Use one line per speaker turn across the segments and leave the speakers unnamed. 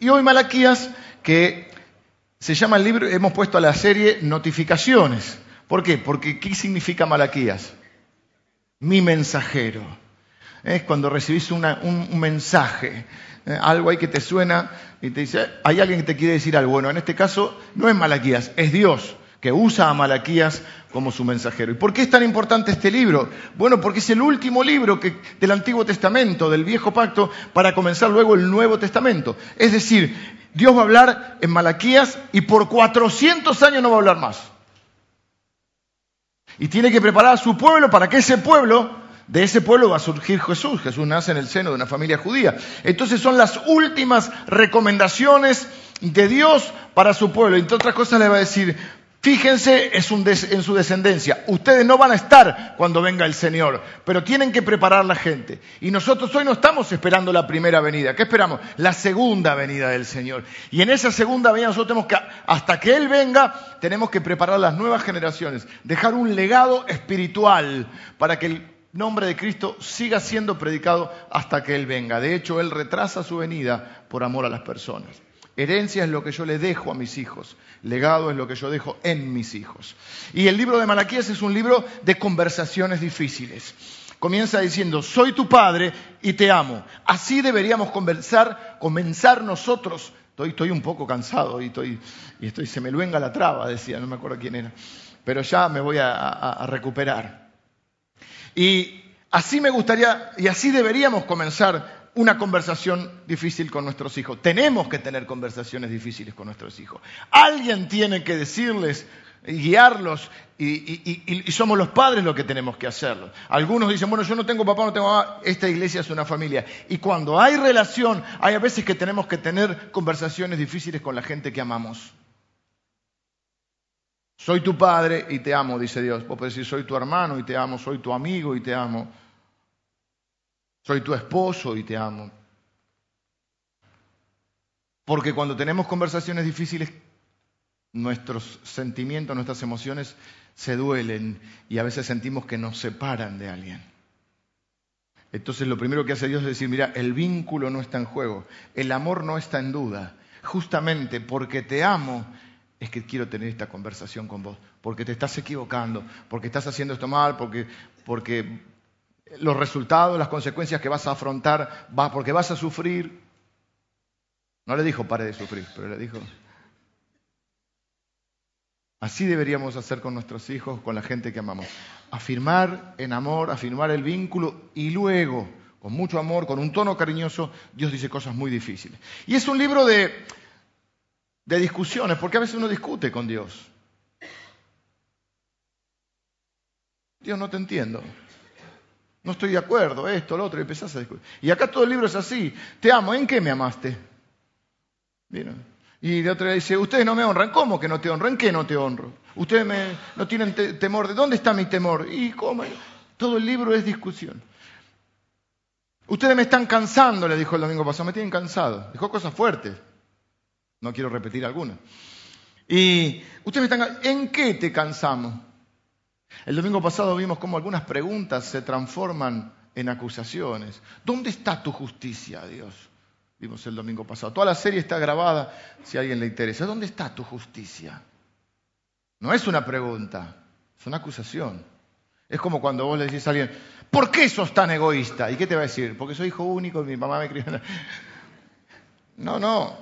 Y hoy Malaquías, que se llama el libro, hemos puesto a la serie Notificaciones. ¿Por qué? Porque ¿qué significa Malaquías? Mi mensajero. Es cuando recibís un, mensaje, ¿eh? algo ahí que te suena y te dice, hay alguien que te quiere decir algo. Bueno, en este caso no es Malaquías, es Dios que usa a Malaquías como su mensajero. ¿Y por qué es tan importante este libro? Bueno, porque es el último libro del Antiguo Testamento, del Viejo Pacto, para comenzar luego el Nuevo Testamento. Es decir, Dios va a hablar en Malaquías y por 400 años no va a hablar más. Y tiene que preparar a su pueblo para que ese pueblo, de ese pueblo va a surgir Jesús. Jesús nace en el seno de una familia judía. Entonces son las últimas recomendaciones de Dios para su pueblo. Entre otras cosas le va a decir, Fíjense en su descendencia. Ustedes no van a estar cuando venga el Señor, pero tienen que preparar la gente. Y nosotros hoy no estamos esperando la primera venida. ¿Qué esperamos? La segunda venida del Señor. Y en esa segunda venida nosotros tenemos que, hasta que Él venga, tenemos que preparar las nuevas generaciones, dejar un legado espiritual para que el nombre de Cristo siga siendo predicado hasta que Él venga. De hecho, Él retrasa su venida por amor a las personas. Herencia es lo que yo le dejo a mis hijos. Legado es lo que yo dejo en mis hijos. Y el libro de Malaquías es un libro de conversaciones difíciles. Comienza diciendo, soy tu padre y te amo. Así deberíamos conversar, comenzar nosotros. Estoy, un poco cansado y, estoy, y estoy, se me luenga la traba, decía, no me acuerdo quién era. Pero ya me voy a recuperar. Y así me gustaría, y así deberíamos comenzar una conversación difícil con nuestros hijos. Tenemos que tener conversaciones difíciles con nuestros hijos. Alguien tiene que decirles, guiarlos, y, somos los padres los que tenemos que hacerlo. Algunos dicen, bueno, yo no tengo papá, no tengo mamá, esta iglesia es una familia. Y cuando hay relación, hay a veces que tenemos que tener conversaciones difíciles con la gente que amamos. Soy tu padre y te amo, dice Dios. Vos podés decir, soy tu hermano y te amo, soy tu amigo y te amo. Soy tu esposo y te amo. Porque cuando tenemos conversaciones difíciles, nuestros sentimientos, nuestras emociones se duelen y a veces sentimos que nos separan de alguien. Entonces lo primero que hace Dios es decir, mira, el vínculo no está en juego, el amor no está en duda. Justamente porque te amo es que quiero tener esta conversación con vos, porque te estás equivocando, porque estás haciendo esto mal, porque, porque los resultados, las consecuencias que vas a afrontar, porque vas a sufrir. No le dijo pare de sufrir, pero le dijo, así deberíamos hacer con nuestros hijos, con la gente que amamos. Afirmar en amor, afirmar el vínculo y luego, con mucho amor, con un tono cariñoso, Dios dice cosas muy difíciles. Y es un libro de, de discusiones, porque a veces uno discute con Dios. Dios no te entiendo. No estoy de acuerdo, esto, lo otro, y empezás a discutir. Y acá todo el libro es así. Te amo, ¿en qué me amaste? Y de otra dice, ustedes no me honran. ¿Cómo que no te honro? ¿En qué no te honro? Ustedes no tienen temor. ¿De dónde está mi temor? ¿Y cómo? Todo el libro es discusión. Ustedes me están cansando, le dijo el domingo pasado. Me tienen cansado. Dijo cosas fuertes. No quiero repetir algunas. Y ustedes me están... ¿En qué te cansamos? El domingo pasado vimos cómo algunas preguntas se transforman en acusaciones. ¿Dónde está tu justicia, Dios? Vimos el domingo pasado. Toda la serie está grabada si a alguien le interesa. ¿Dónde está tu justicia? No es una pregunta, es una acusación. Es como cuando vos le decís a alguien, ¿por qué sos tan egoísta? ¿Y qué te va a decir? Porque soy hijo único y mi mamá me crió. No, no,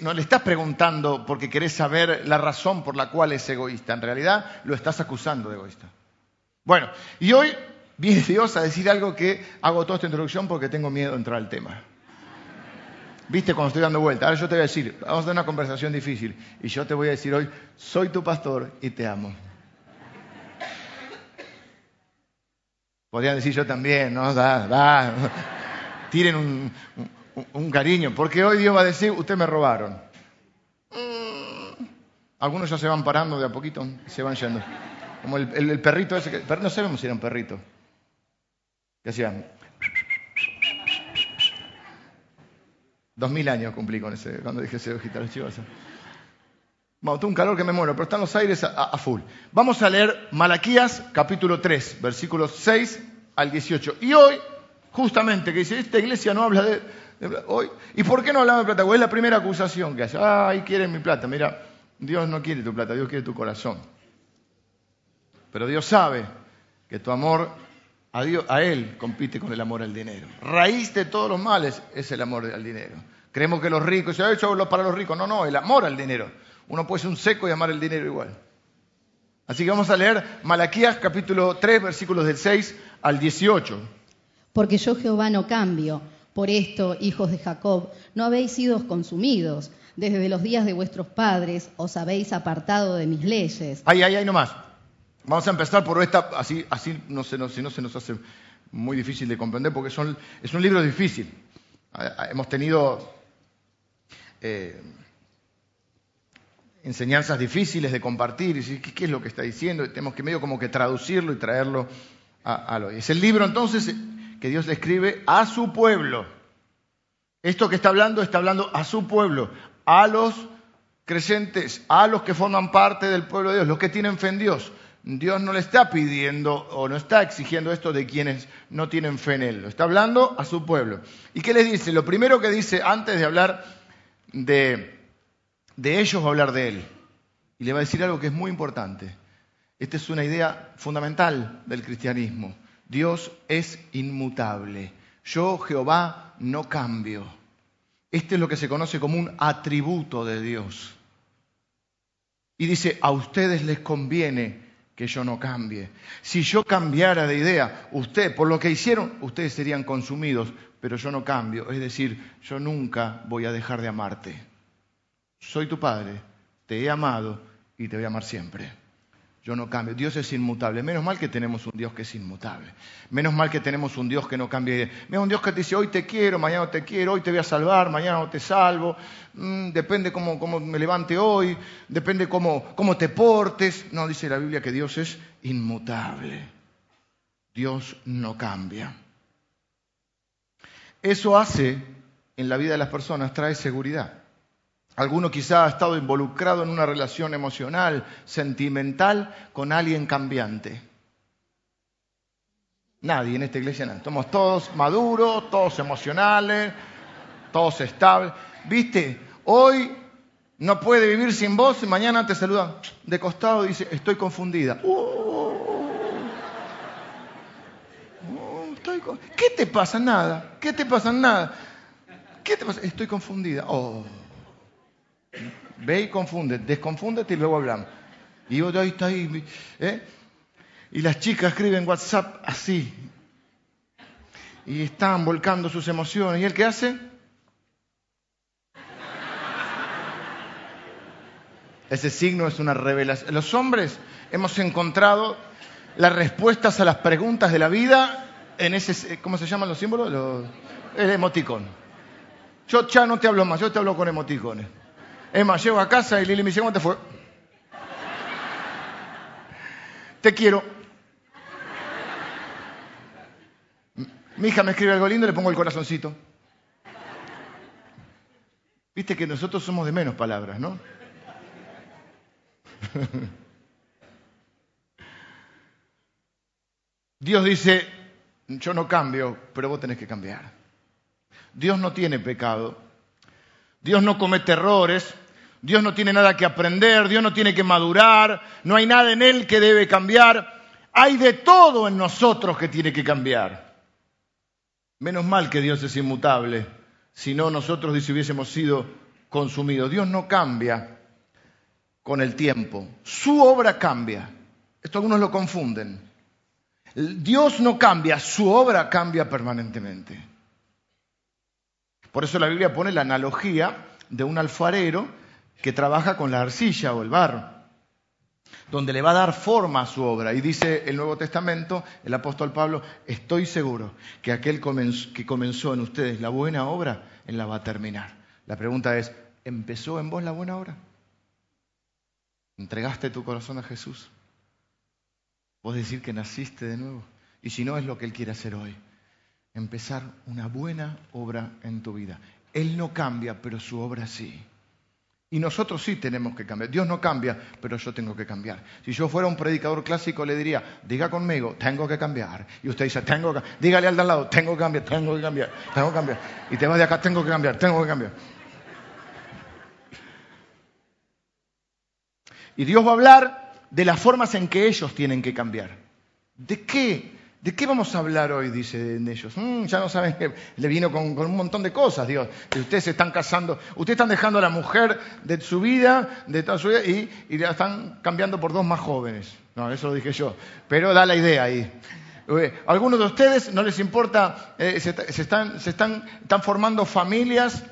no le estás preguntando porque querés saber la razón por la cual es egoísta. En realidad lo estás acusando de egoísta. Bueno, y hoy viene Dios a decir algo que hago toda esta introducción porque tengo miedo de entrar al tema. ¿Viste cuando estoy dando vuelta? Ahora yo te voy a decir, vamos a tener una conversación difícil. Y yo te voy a decir hoy, soy tu pastor y te amo. Podrían decir yo también, ¿no? Da, da. Tiren un cariño, porque hoy Dios va a decir, usted me robaron. Mm. Algunos ya se van parando de a poquito, se van yendo. Como el, perrito ese, que, no sabemos si era un perrito. ¿Qué hacían? Dos mil años cumplí con ese, cuando dije ese chivos. Bueno, tengo un calor que me muero, pero están los aires a, a, full. Vamos a leer Malaquías capítulo 3, versículos 6 al 18. Y hoy, justamente, que dice, esta iglesia no habla de, Hoy. ¿Y por qué no hablamos de plata? Porque es la primera acusación que hace. Ay, quieren mi plata. Mira, Dios no quiere tu plata, Dios quiere tu corazón. Pero Dios sabe que tu amor a, a Él compite con el amor al dinero. Raíz de todos los males es el amor al dinero. Creemos que los ricos, se ha hecho para los ricos. No, no, el amor al dinero. Uno puede ser un seco y amar el dinero igual. Así que vamos a leer Malaquías capítulo 3, versículos del 6 al 18.
Porque yo Jehová no cambio. Por esto, hijos de Jacob, no habéis sido consumidos. Desde los días de vuestros padres os habéis apartado de mis leyes.
Ay, ay, ay, no más. Vamos a empezar por esta, así, así no se nos, si no se nos hace muy difícil de comprender, porque es un libro difícil. Hemos tenido eh, enseñanzas difíciles de compartir, y ¿qué, es lo que está diciendo? tenemos que medio como que traducirlo y traerlo a, a lo. Es el libro entonces que Dios le escribe a su pueblo. Esto que está hablando está hablando a su pueblo, a los creyentes, a los que forman parte del pueblo de Dios, los que tienen fe en Dios. Dios no le está pidiendo o no está exigiendo esto de quienes no tienen fe en Él. Lo está hablando a su pueblo. ¿Y qué les dice? Lo primero que dice antes de hablar de, ellos va a hablar de Él. Y le va a decir algo que es muy importante. Esta es una idea fundamental del cristianismo. Dios es inmutable. Yo, Jehová, no cambio. Este es lo que se conoce como un atributo de Dios. Y dice, a ustedes les conviene que yo no cambie. Si yo cambiara de idea, usted, por lo que hicieron, ustedes serían consumidos, pero yo no cambio. Es decir, yo nunca voy a dejar de amarte. Soy tu padre, te he amado y te voy a amar siempre. Yo no cambio. Dios es inmutable. Menos mal que tenemos un Dios que es inmutable. Menos mal que tenemos un Dios que no cambia. Menos un Dios que te dice, hoy te quiero, mañana no te quiero, hoy te voy a salvar, mañana no te salvo. Mm, depende cómo, cómo, me levante hoy, depende cómo, cómo te portes. No, dice la Biblia que Dios es inmutable. Dios no cambia. Eso hace en la vida de las personas, trae seguridad. Alguno quizá ha estado involucrado en una relación emocional, sentimental, con alguien cambiante. Nadie en esta iglesia, no. Somos todos maduros, todos emocionales, todos estables. ¿Viste? Hoy no puede vivir sin vos y mañana te saluda de costado y dice, estoy confundida. Uh, ¿Qué te pasa? Nada. ¿Qué te pasa? Nada. ¿Qué te pasa? Estoy confundida. Oh. Ve y confunde, desconfúndete y luego hablamos. Y yo ahí está ahí. ¿eh? Y las chicas escriben WhatsApp así. Y están volcando sus emociones. ¿Y él qué hace? Ese signo es una revelación. Los hombres hemos encontrado las respuestas a las preguntas de la vida en ese, ¿cómo se llaman los símbolos? el emoticón. Yo ya no te hablo más, yo te hablo con emoticones. Más, llego a casa y Lili me dice, ¿cómo te fue? te quiero. Mi hija me escribe algo lindo y le pongo el corazoncito. Viste que nosotros somos de menos palabras, ¿no? Dios dice, yo no cambio, pero vos tenés que cambiar. Dios no tiene pecado. Dios no comete errores. Dios no tiene nada que aprender, Dios no tiene que madurar, no hay nada en Él que debe cambiar. Hay de todo en nosotros que tiene que cambiar. Menos mal que Dios es inmutable, si no nosotros hubiésemos sido consumidos. Dios no cambia con el tiempo, su obra cambia. Esto algunos lo confunden. Dios no cambia, su obra cambia permanentemente. Por eso la Biblia pone la analogía de un alfarero que trabaja con la arcilla o el barro, donde le va a dar forma a su obra. Y dice el Nuevo Testamento, el apóstol Pablo, estoy seguro que aquel que comenzó en ustedes la buena obra, él la va a terminar. La pregunta es, ¿empezó en vos la buena obra? ¿Entregaste tu corazón a Jesús? ¿Vos decir que naciste de nuevo? Y si no, es lo que Él quiere hacer hoy. Empezar una buena obra en tu vida. Él no cambia, pero su obra sí. Y nosotros sí tenemos que cambiar. Dios no cambia, pero yo tengo que cambiar. Si yo fuera un predicador clásico, le diría, diga conmigo, tengo que cambiar. Y usted dice, tengo que Dígale al de al lado, tengo que cambiar, tengo que cambiar, tengo que cambiar. Y te vas de acá, tengo que cambiar, tengo que cambiar. Y Dios va a hablar de las formas en que ellos tienen que cambiar. ¿De qué? ¿De qué vamos a hablar hoy? Dicen ellos. Mm, ya no saben que le vino con, un montón de cosas, Dios. ustedes se están casando, ustedes están dejando a la mujer de su vida, de toda su vida, y, la están cambiando por dos más jóvenes. No, eso lo dije yo. Pero da la idea ahí. Eh, algunos de ustedes no les importa, eh, se, están, se están, están formando familias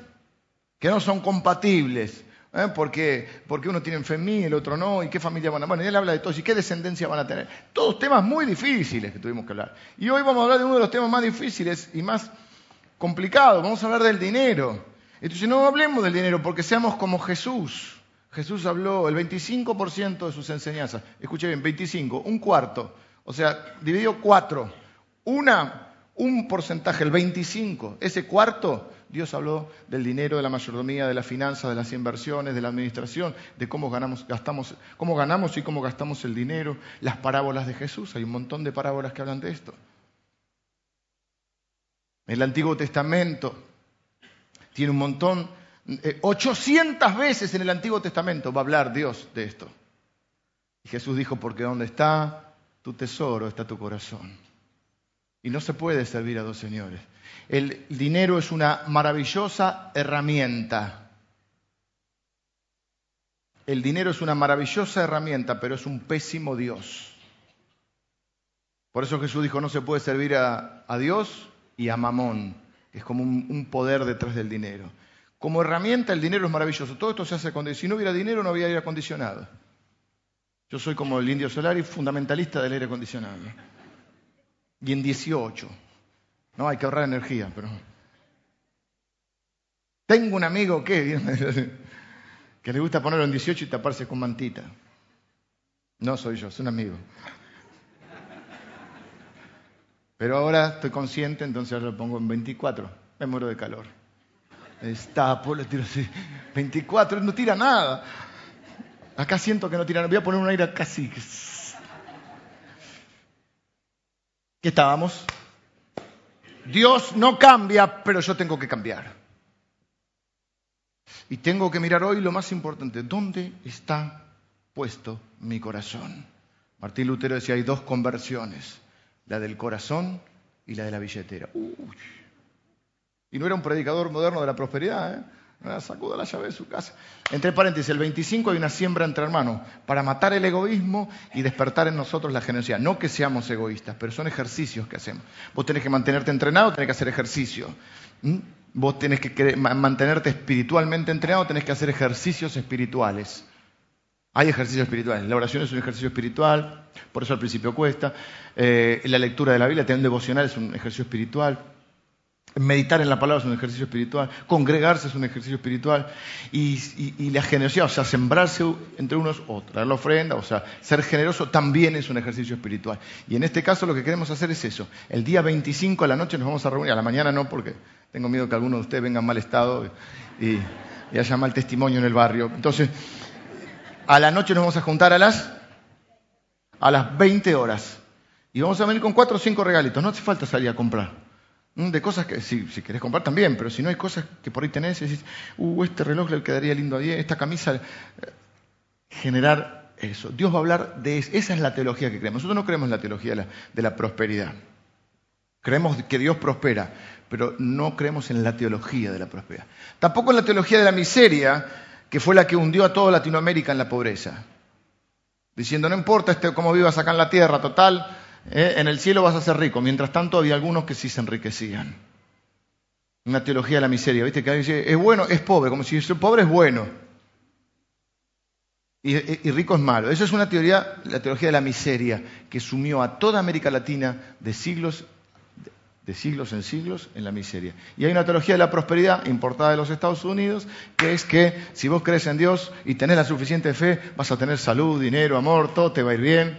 que no son compatibles. ¿Eh? Porque, porque uno tiene familia, el otro no, y qué familia van a... Bueno, él habla de todo, y qué descendencia van a tener. Todos temas muy difíciles que tuvimos que hablar. Y hoy vamos a hablar de uno de los temas más difíciles y más complicados. Vamos a hablar del dinero. Entonces no hablemos del dinero porque seamos como Jesús. Jesús habló el 25% de sus enseñanzas. Escuche bien, 25, un cuarto. O sea, dividió cuatro. Una, un porcentaje, el 25. Ese cuarto Dios habló del dinero, de la mayordomía, de las finanzas, de las inversiones, de la administración, de cómo ganamos, gastamos, cómo ganamos y cómo gastamos el dinero, las parábolas de Jesús. Hay un montón de parábolas que hablan de esto. El Antiguo Testamento tiene un montón, 800 eh, veces en el Antiguo Testamento va a hablar Dios de esto. Y Jesús dijo, porque donde está tu tesoro está tu corazón. Y no se puede servir a dos señores. El dinero es una maravillosa herramienta. El dinero es una maravillosa herramienta, pero es un pésimo Dios. Por eso Jesús dijo, no se puede servir a, Dios y a Mamón, es como un, poder detrás del dinero. Como herramienta el dinero es maravilloso. Todo esto se hace cuando si no hubiera dinero no había aire acondicionado. Yo soy como el indio solar y fundamentalista del aire acondicionado. Y en 18. No, hay que ahorrar energía, pero... Tengo un amigo que, que le gusta ponerlo en 18 y taparse con mantita. No soy yo, es un amigo. Pero ahora estoy consciente, entonces ahora lo pongo en 24. Me muero de calor. Destapo, le tiro así. 24, no tira nada. Acá siento que no tira nada. Voy a poner un aire casi. ¿Qué estábamos? Dios no cambia, pero yo tengo que cambiar. Y tengo que mirar hoy lo más importante, ¿dónde está puesto mi corazón? Martín Lutero decía, hay dos conversiones, la del corazón y la de la billetera. Y no era un predicador moderno de la prosperidad, ¿eh? Sacuda la llave de su casa. Entre paréntesis, el 25 hay una siembra entre hermanos para matar el egoísmo y despertar en nosotros la generosidad. No que seamos egoístas, pero son ejercicios que hacemos. Vos tenés que mantenerte entrenado, tenés que hacer ejercicio. ¿Mm? Vos tenés que mantenerte espiritualmente entrenado, tenés que hacer ejercicios espirituales. Hay ejercicios espirituales. La oración es un ejercicio espiritual, por eso al principio cuesta. Eh, la lectura de la Biblia, tener un devocional es un ejercicio espiritual. Meditar en la palabra es un ejercicio espiritual, congregarse es un ejercicio espiritual y, la generosidad, o sea, sembrarse entre unos o traer la ofrenda, o sea, ser generoso también es un ejercicio espiritual. Y en este caso lo que queremos hacer es eso. El día 25 a la noche nos vamos a reunir, a la mañana no, porque tengo miedo que alguno de ustedes venga en mal estado y, y haya mal testimonio en el barrio. Entonces, a la noche nos vamos a juntar a las, a las 20 horas y vamos a venir con cuatro o cinco regalitos. No hace falta salir a comprar. De cosas que si, si, querés comprar también, pero si no hay cosas que por ahí tenés y decís, uh, este reloj le quedaría lindo a esta camisa, eh, generar eso. Dios va a hablar de eso. Esa es la teología que creemos. Nosotros no creemos en la teología de la, de la prosperidad. Creemos que Dios prospera, pero no creemos en la teología de la prosperidad. Tampoco en la teología de la miseria, que fue la que hundió a toda Latinoamérica en la pobreza. Diciendo, no importa este, cómo vivas acá en la tierra, total, ¿eh? en el cielo vas a ser rico. Mientras tanto había algunos que sí se enriquecían. Una teología de la miseria, ¿viste? Que alguien dice, es bueno, es pobre, como si ser pobre es bueno. Y, rico es malo. Esa es una teoría, la teología de la miseria, que sumió a toda América Latina de siglos, de siglos en siglos en la miseria. Y hay una teología de la prosperidad importada de los Estados Unidos, que es que si vos crees en Dios y tenés la suficiente fe, vas a tener salud, dinero, amor, todo te va a ir bien.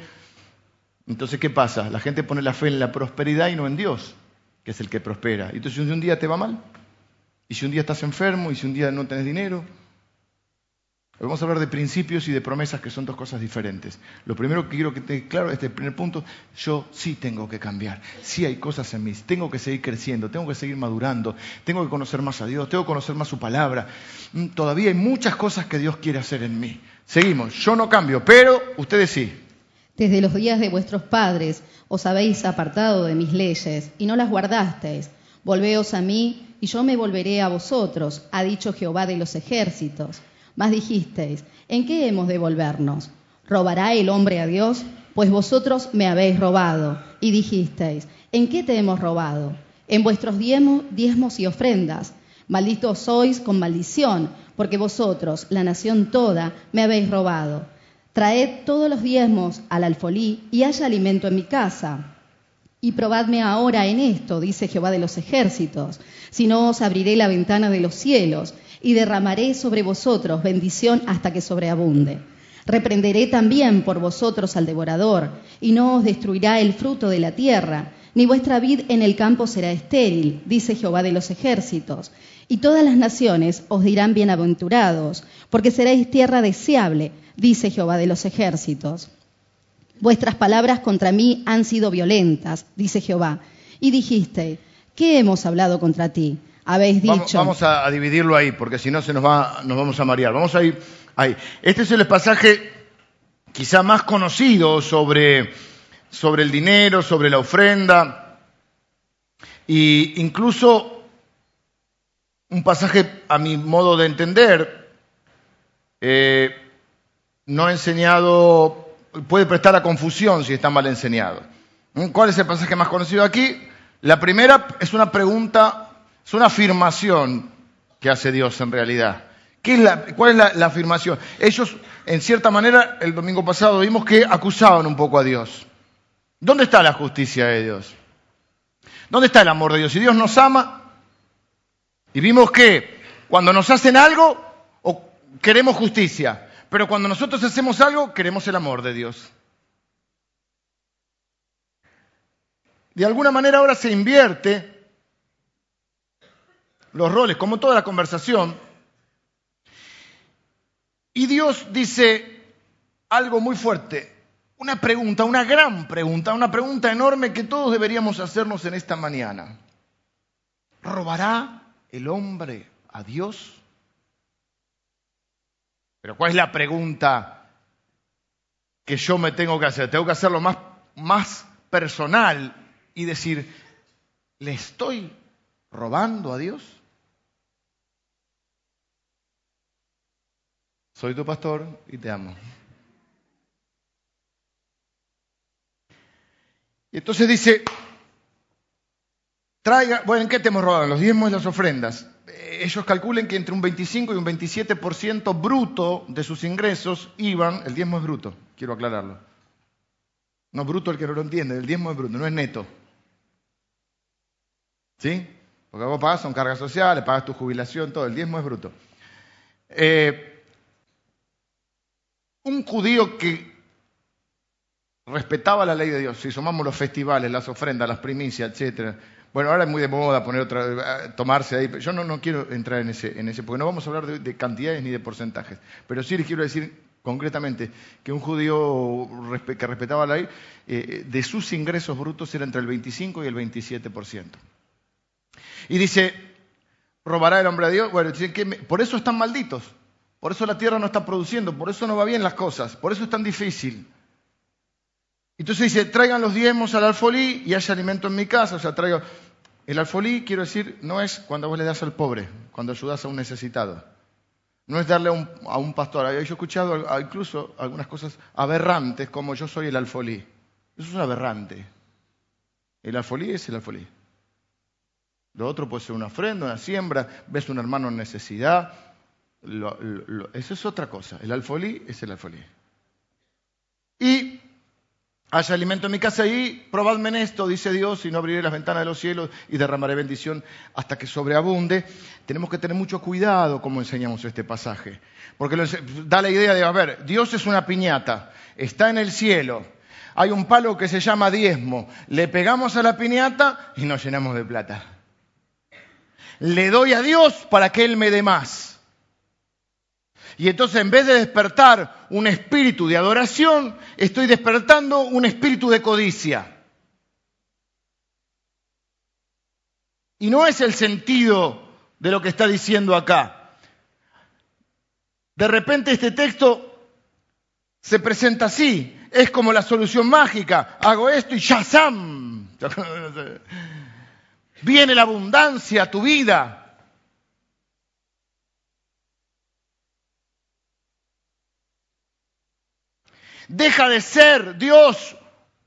Entonces, ¿qué pasa? La gente pone la fe en la prosperidad y no en Dios, que es el que prospera. Entonces, si un día te va mal, y si un día estás enfermo, y si un día no tenés dinero, vamos a hablar de principios y de promesas que son dos cosas diferentes. Lo primero que quiero que te claro, este primer punto, yo sí tengo que cambiar. Sí hay cosas en mí, tengo que seguir creciendo, tengo que seguir madurando, tengo que conocer más a Dios, tengo que conocer más su palabra. Mm, todavía hay muchas cosas que Dios quiere hacer en mí. Seguimos, yo no cambio, pero ustedes sí.
Desde los días de vuestros padres os habéis apartado de mis leyes y no las guardasteis. Volveos a mí y yo me volveré a vosotros, ha dicho Jehová de los ejércitos. Mas dijisteis, ¿en qué hemos de volvernos? ¿Robará el hombre a Dios? Pues vosotros me habéis robado. Y dijisteis, ¿en qué te hemos robado? En vuestros diezmos, y ofrendas. Malditos sois con maldición, porque vosotros, la nación toda, me habéis robado. Traed todos los diezmos al alfolí y haya alimento en mi casa. Y probadme ahora en esto, dice Jehová de los ejércitos, si no os abriré la ventana de los cielos y derramaré sobre vosotros bendición hasta que sobreabunde. Reprenderé también por vosotros al devorador, y no os destruirá el fruto de la tierra, ni vuestra vid en el campo será estéril, dice Jehová de los ejércitos. Y todas las naciones os dirán bienaventurados, porque seréis tierra deseable, dice Jehová de los ejércitos. Vuestras palabras contra mí han sido violentas, dice Jehová. Y dijiste, ¿qué hemos hablado contra ti? habéis dicho.
Vamos, a, dividirlo ahí, porque si no se nos va, nos vamos a marear. Vamos a ir ahí. Este es el pasaje quizá más conocido sobre, sobre el dinero, sobre la ofrenda, e incluso un pasaje, a mi modo de entender, eh, no enseñado, puede prestar a confusión si está mal enseñado. ¿Mm? ¿Cuál es el pasaje más conocido aquí? La primera es una pregunta es una afirmación que hace Dios en realidad. ¿Cuál es la, afirmación? Ellos, en cierta manera, el domingo pasado vimos que acusaban un poco a Dios. ¿Dónde está la justicia de Dios? ¿Dónde está el amor de Dios? Si Dios nos ama, y vimos que cuando nos hacen algo, queremos justicia, pero cuando nosotros hacemos algo, queremos el amor de Dios. De alguna manera ahora se invierte los roles, como toda la conversación. Y Dios dice algo muy fuerte, una pregunta, una gran pregunta, una pregunta enorme que todos deberíamos hacernos en esta mañana. ¿Robará el hombre a Dios? Pero ¿cuál es la pregunta que yo me tengo que hacer? Tengo que hacerlo más, más personal y decir, ¿le estoy robando a Dios? Soy tu pastor y te amo. Y entonces dice, traiga, bueno, ¿en qué te hemos robado? Los diezmos y las ofrendas. Eh, ellos calculen que entre un 25 y un 27% bruto de sus ingresos iban, el diezmo es bruto, quiero aclararlo. No bruto el que no lo entiende, el diezmo es bruto, no es neto. ¿Sí? Porque vos pagas son cargas sociales, pagas tu jubilación, todo, el diezmo es bruto. Eh, un judío que respetaba la ley de Dios, si sumamos los festivales, las ofrendas, las primicias, etcétera. Bueno, ahora es muy de moda poner otra, tomarse ahí. Yo no, quiero entrar en ese, en ese, porque no vamos a hablar de, cantidades ni de porcentajes. Pero sí les quiero decir concretamente que un judío que respetaba la ley, eh, de sus ingresos brutos era entre el 25 y el 27%. Y dice, ¿robará el hombre a Dios? Bueno, que por eso están malditos. Por eso la tierra no está produciendo, por eso no va bien las cosas, por eso es tan difícil. Entonces dice, traigan los diezmos al alfolí y haya alimento en mi casa. O sea, traigo... El alfolí, quiero decir, no es cuando vos le das al pobre, cuando ayudas a un necesitado. No es darle a un, pastor. Yo he escuchado incluso algunas cosas aberrantes, como yo soy el alfolí. Eso es aberrante. El alfolí es el alfolí. Lo otro puede ser una ofrenda, una siembra, ves a un hermano en necesidad, eso es otra cosa. El alfolí es el alfolí. Y haya alimento en mi casa y probadme en esto, dice Dios, y no abriré las ventanas de los cielos y derramaré bendición hasta que sobreabunde. Tenemos que tener mucho cuidado como enseñamos este pasaje. Porque da la idea de, a ver, Dios es una piñata, está en el cielo, hay un palo que se llama diezmo, le pegamos a la piñata y nos llenamos de plata. Le doy a Dios para que Él me dé más. Y entonces en vez de despertar un espíritu de adoración, estoy despertando un espíritu de codicia. Y no es el sentido de lo que está diciendo acá. De repente este texto se presenta así, es como la solución mágica, hago esto y ¡shazam! Viene la abundancia a tu vida. Deja de ser Dios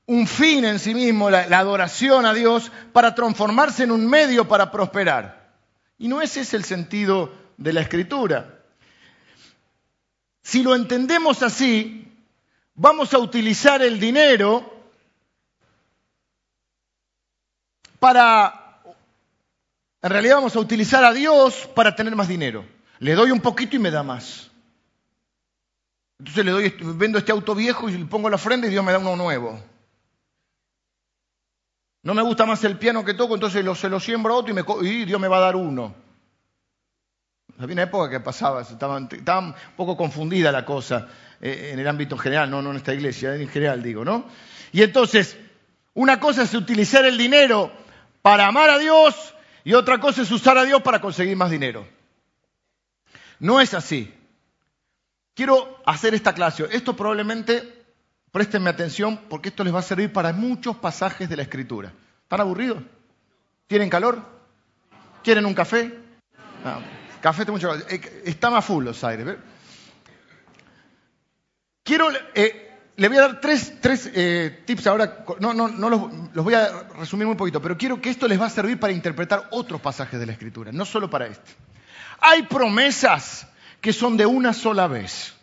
un fin en sí mismo, la, adoración a Dios, para transformarse en un medio para prosperar. Y no ese es el sentido de la escritura. Si lo entendemos así, vamos a utilizar el dinero para, en realidad vamos a utilizar a Dios para tener más dinero. Le doy un poquito y me da más. Entonces le doy, vendo este auto viejo y le pongo la ofrenda y Dios me da uno nuevo. No me gusta más el piano que toco, entonces se lo siembro a otro y, me, y, Dios me va a dar uno. Había una época que pasaba, estaba, estaba un poco confundida la cosa eh, en el ámbito general, no, no en esta iglesia, en general digo, ¿no? Y entonces, una cosa es utilizar el dinero para amar a Dios y otra cosa es usar a Dios para conseguir más dinero. No es así. Quiero hacer esta clase. Esto probablemente, préstenme atención, porque esto les va a servir para muchos pasajes de la Escritura. ¿Están aburridos? ¿Tienen calor? ¿Quieren un café? Ah, café, mucho eh, Está más full los aires. Quiero, eh, le voy a dar tres, tres eh, tips ahora, no, no, no los, los, voy a resumir muy poquito, pero quiero que esto les va a servir para interpretar otros pasajes de la Escritura, no solo para este. Hay promesas que son de una sola vez.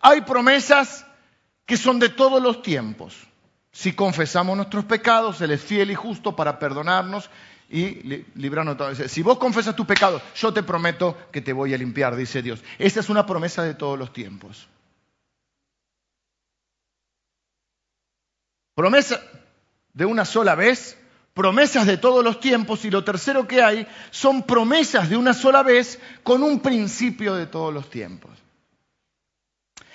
Hay promesas que son de todos los tiempos. Si confesamos nuestros pecados, Él es fiel y justo para perdonarnos y librarnos de todo. Si vos confesas tus pecados, yo te prometo que te voy a limpiar, dice Dios. Esta es una promesa de todos los tiempos. Promesa de una sola vez promesas de todos los tiempos y lo tercero que hay son promesas de una sola vez con un principio de todos los tiempos.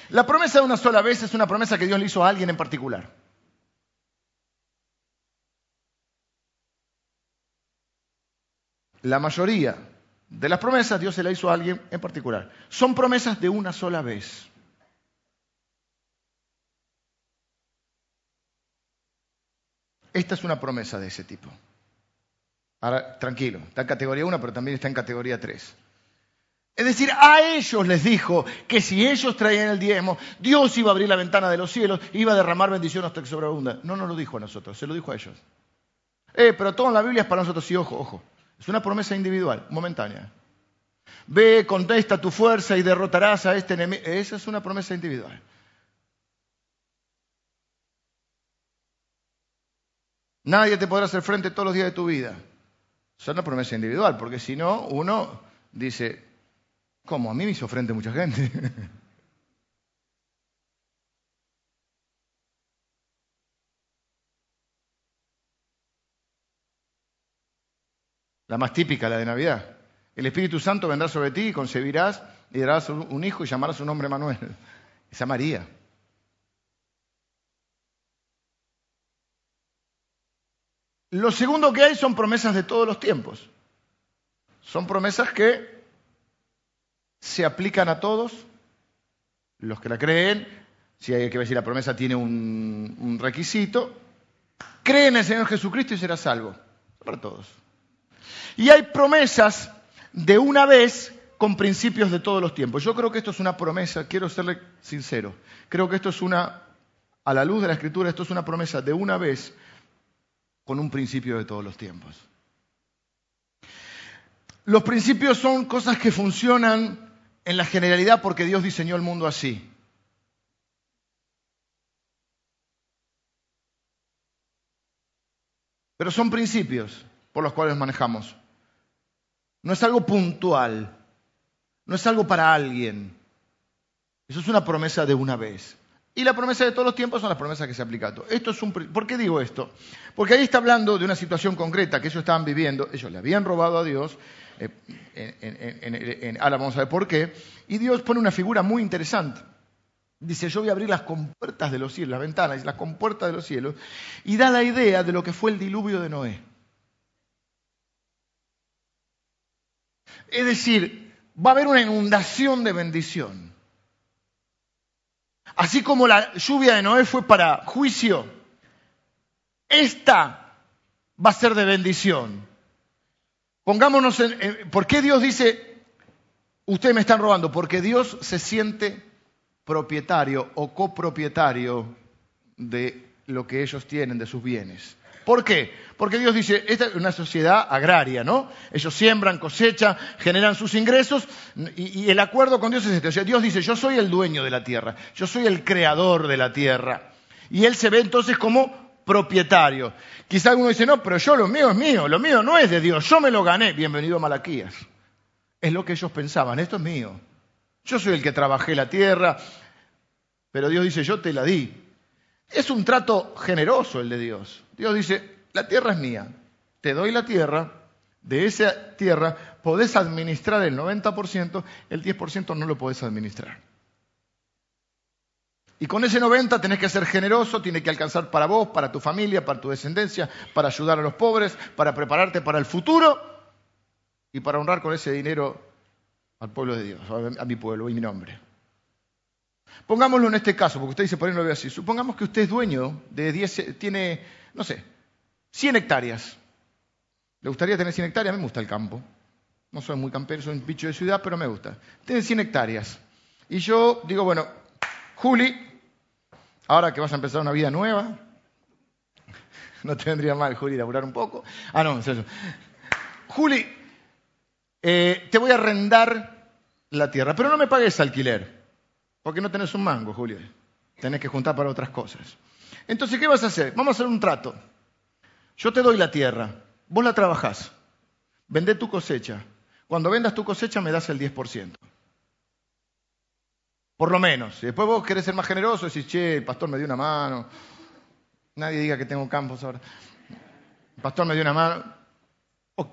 La promesa de una sola vez es una promesa que Dios le hizo a alguien en particular. La mayoría de las promesas Dios se la hizo a alguien en particular. Son promesas de una sola vez. Esta es una promesa de ese tipo. Ahora, tranquilo, está en categoría 1, pero también está en categoría 3. Es decir, a ellos les dijo que si ellos traían el diezmo, Dios iba a abrir la ventana de los cielos, iba a derramar bendición hasta que sobreabunda. No nos lo dijo a nosotros, se lo dijo a ellos. Eh, pero todo en la Biblia es para nosotros, sí, ojo, ojo. Es una promesa individual, momentánea. Ve, contesta tu fuerza y derrotarás a este enemigo. Esa es una promesa individual. Nadie te podrá hacer frente todos los días de tu vida. Es una promesa individual, porque si no, uno dice, ¿cómo? A mí me hizo frente mucha gente. La más típica, la de Navidad. El Espíritu Santo vendrá sobre ti y concebirás y darás un hijo y llamarás su nombre Manuel. Esa María. Lo segundo que hay son promesas de todos los tiempos. Son promesas que se aplican a todos, los que la creen, si hay que ver si la promesa tiene un, requisito, creen en el Señor Jesucristo y será salvo. Para todos. Y hay promesas de una vez con principios de todos los tiempos. Yo creo que esto es una promesa, quiero serle sincero, creo que esto es una, a la luz de la Escritura, esto es una promesa de una vez con un principio de todos los tiempos. Los principios son cosas que funcionan en la generalidad porque Dios diseñó el mundo así. Pero son principios por los cuales manejamos. No es algo puntual, no es algo para alguien. Eso es una promesa de una vez. Y la promesa de todos los tiempos son las promesas que se aplican a todo. Esto es un, ¿Por qué digo esto? Porque ahí está hablando de una situación concreta que ellos estaban viviendo. Ellos le habían robado a Dios. Eh, ahora vamos a ver por qué. Y Dios pone una figura muy interesante. Dice, yo voy a abrir las compuertas de los cielos, las ventanas, las compuertas de los cielos. Y da la idea de lo que fue el diluvio de Noé. Es decir, va a haber una inundación de bendición. Así como la lluvia de Noé fue para juicio, esta va a ser de bendición. Pongámonos en... ¿Por qué Dios dice, ustedes me están robando? Porque Dios se siente propietario o copropietario de lo que ellos tienen, de sus bienes. ¿Por qué? Porque Dios dice, esta es una sociedad agraria, ¿no? Ellos siembran, cosechan, generan sus ingresos y, el acuerdo con Dios es este. O sea, Dios dice, yo soy el dueño de la tierra, yo soy el creador de la tierra. Y Él se ve entonces como propietario. Quizá alguno dice, no, pero yo lo mío es mío, lo mío no es de Dios, yo me lo gané. Bienvenido a Malaquías. Es lo que ellos pensaban, esto es mío. Yo soy el que trabajé la tierra, pero Dios dice, yo te la di. Es un trato generoso el de Dios. Dios dice, la tierra es mía, te doy la tierra, de esa tierra podés administrar el 90%, el 10% no lo podés administrar. Y con ese 90 tenés que ser generoso, tiene que alcanzar para vos, para tu familia, para tu descendencia, para ayudar a los pobres, para prepararte para el futuro y para honrar con ese dinero al pueblo de Dios, a mi pueblo y mi nombre. Pongámoslo en este caso, porque usted dice, por ahí no lo veo así. Supongamos que usted es dueño de 10, tiene, no sé, 100 hectáreas. ¿Le gustaría tener 100 hectáreas? A mí me gusta el campo. No soy muy campero, soy un bicho de ciudad, pero me gusta. Tiene 100 hectáreas. Y yo digo, bueno, Juli, ahora que vas a empezar una vida nueva, no te vendría mal, Juli, laburar un poco. Ah, no, es eso. Juli, eh, te voy a arrendar la tierra, pero no me pagues alquiler. Porque no tenés un mango, Julio. Tenés que juntar para otras cosas. Entonces, ¿qué vas a hacer? Vamos a hacer un trato. Yo te doy la tierra, vos la trabajás, vendé tu cosecha. Cuando vendas tu cosecha me das el 10%. Por lo menos. Y después vos querés ser más generoso, decís, che, el pastor me dio una mano. Nadie diga que tengo campos ahora. El pastor me dio una mano.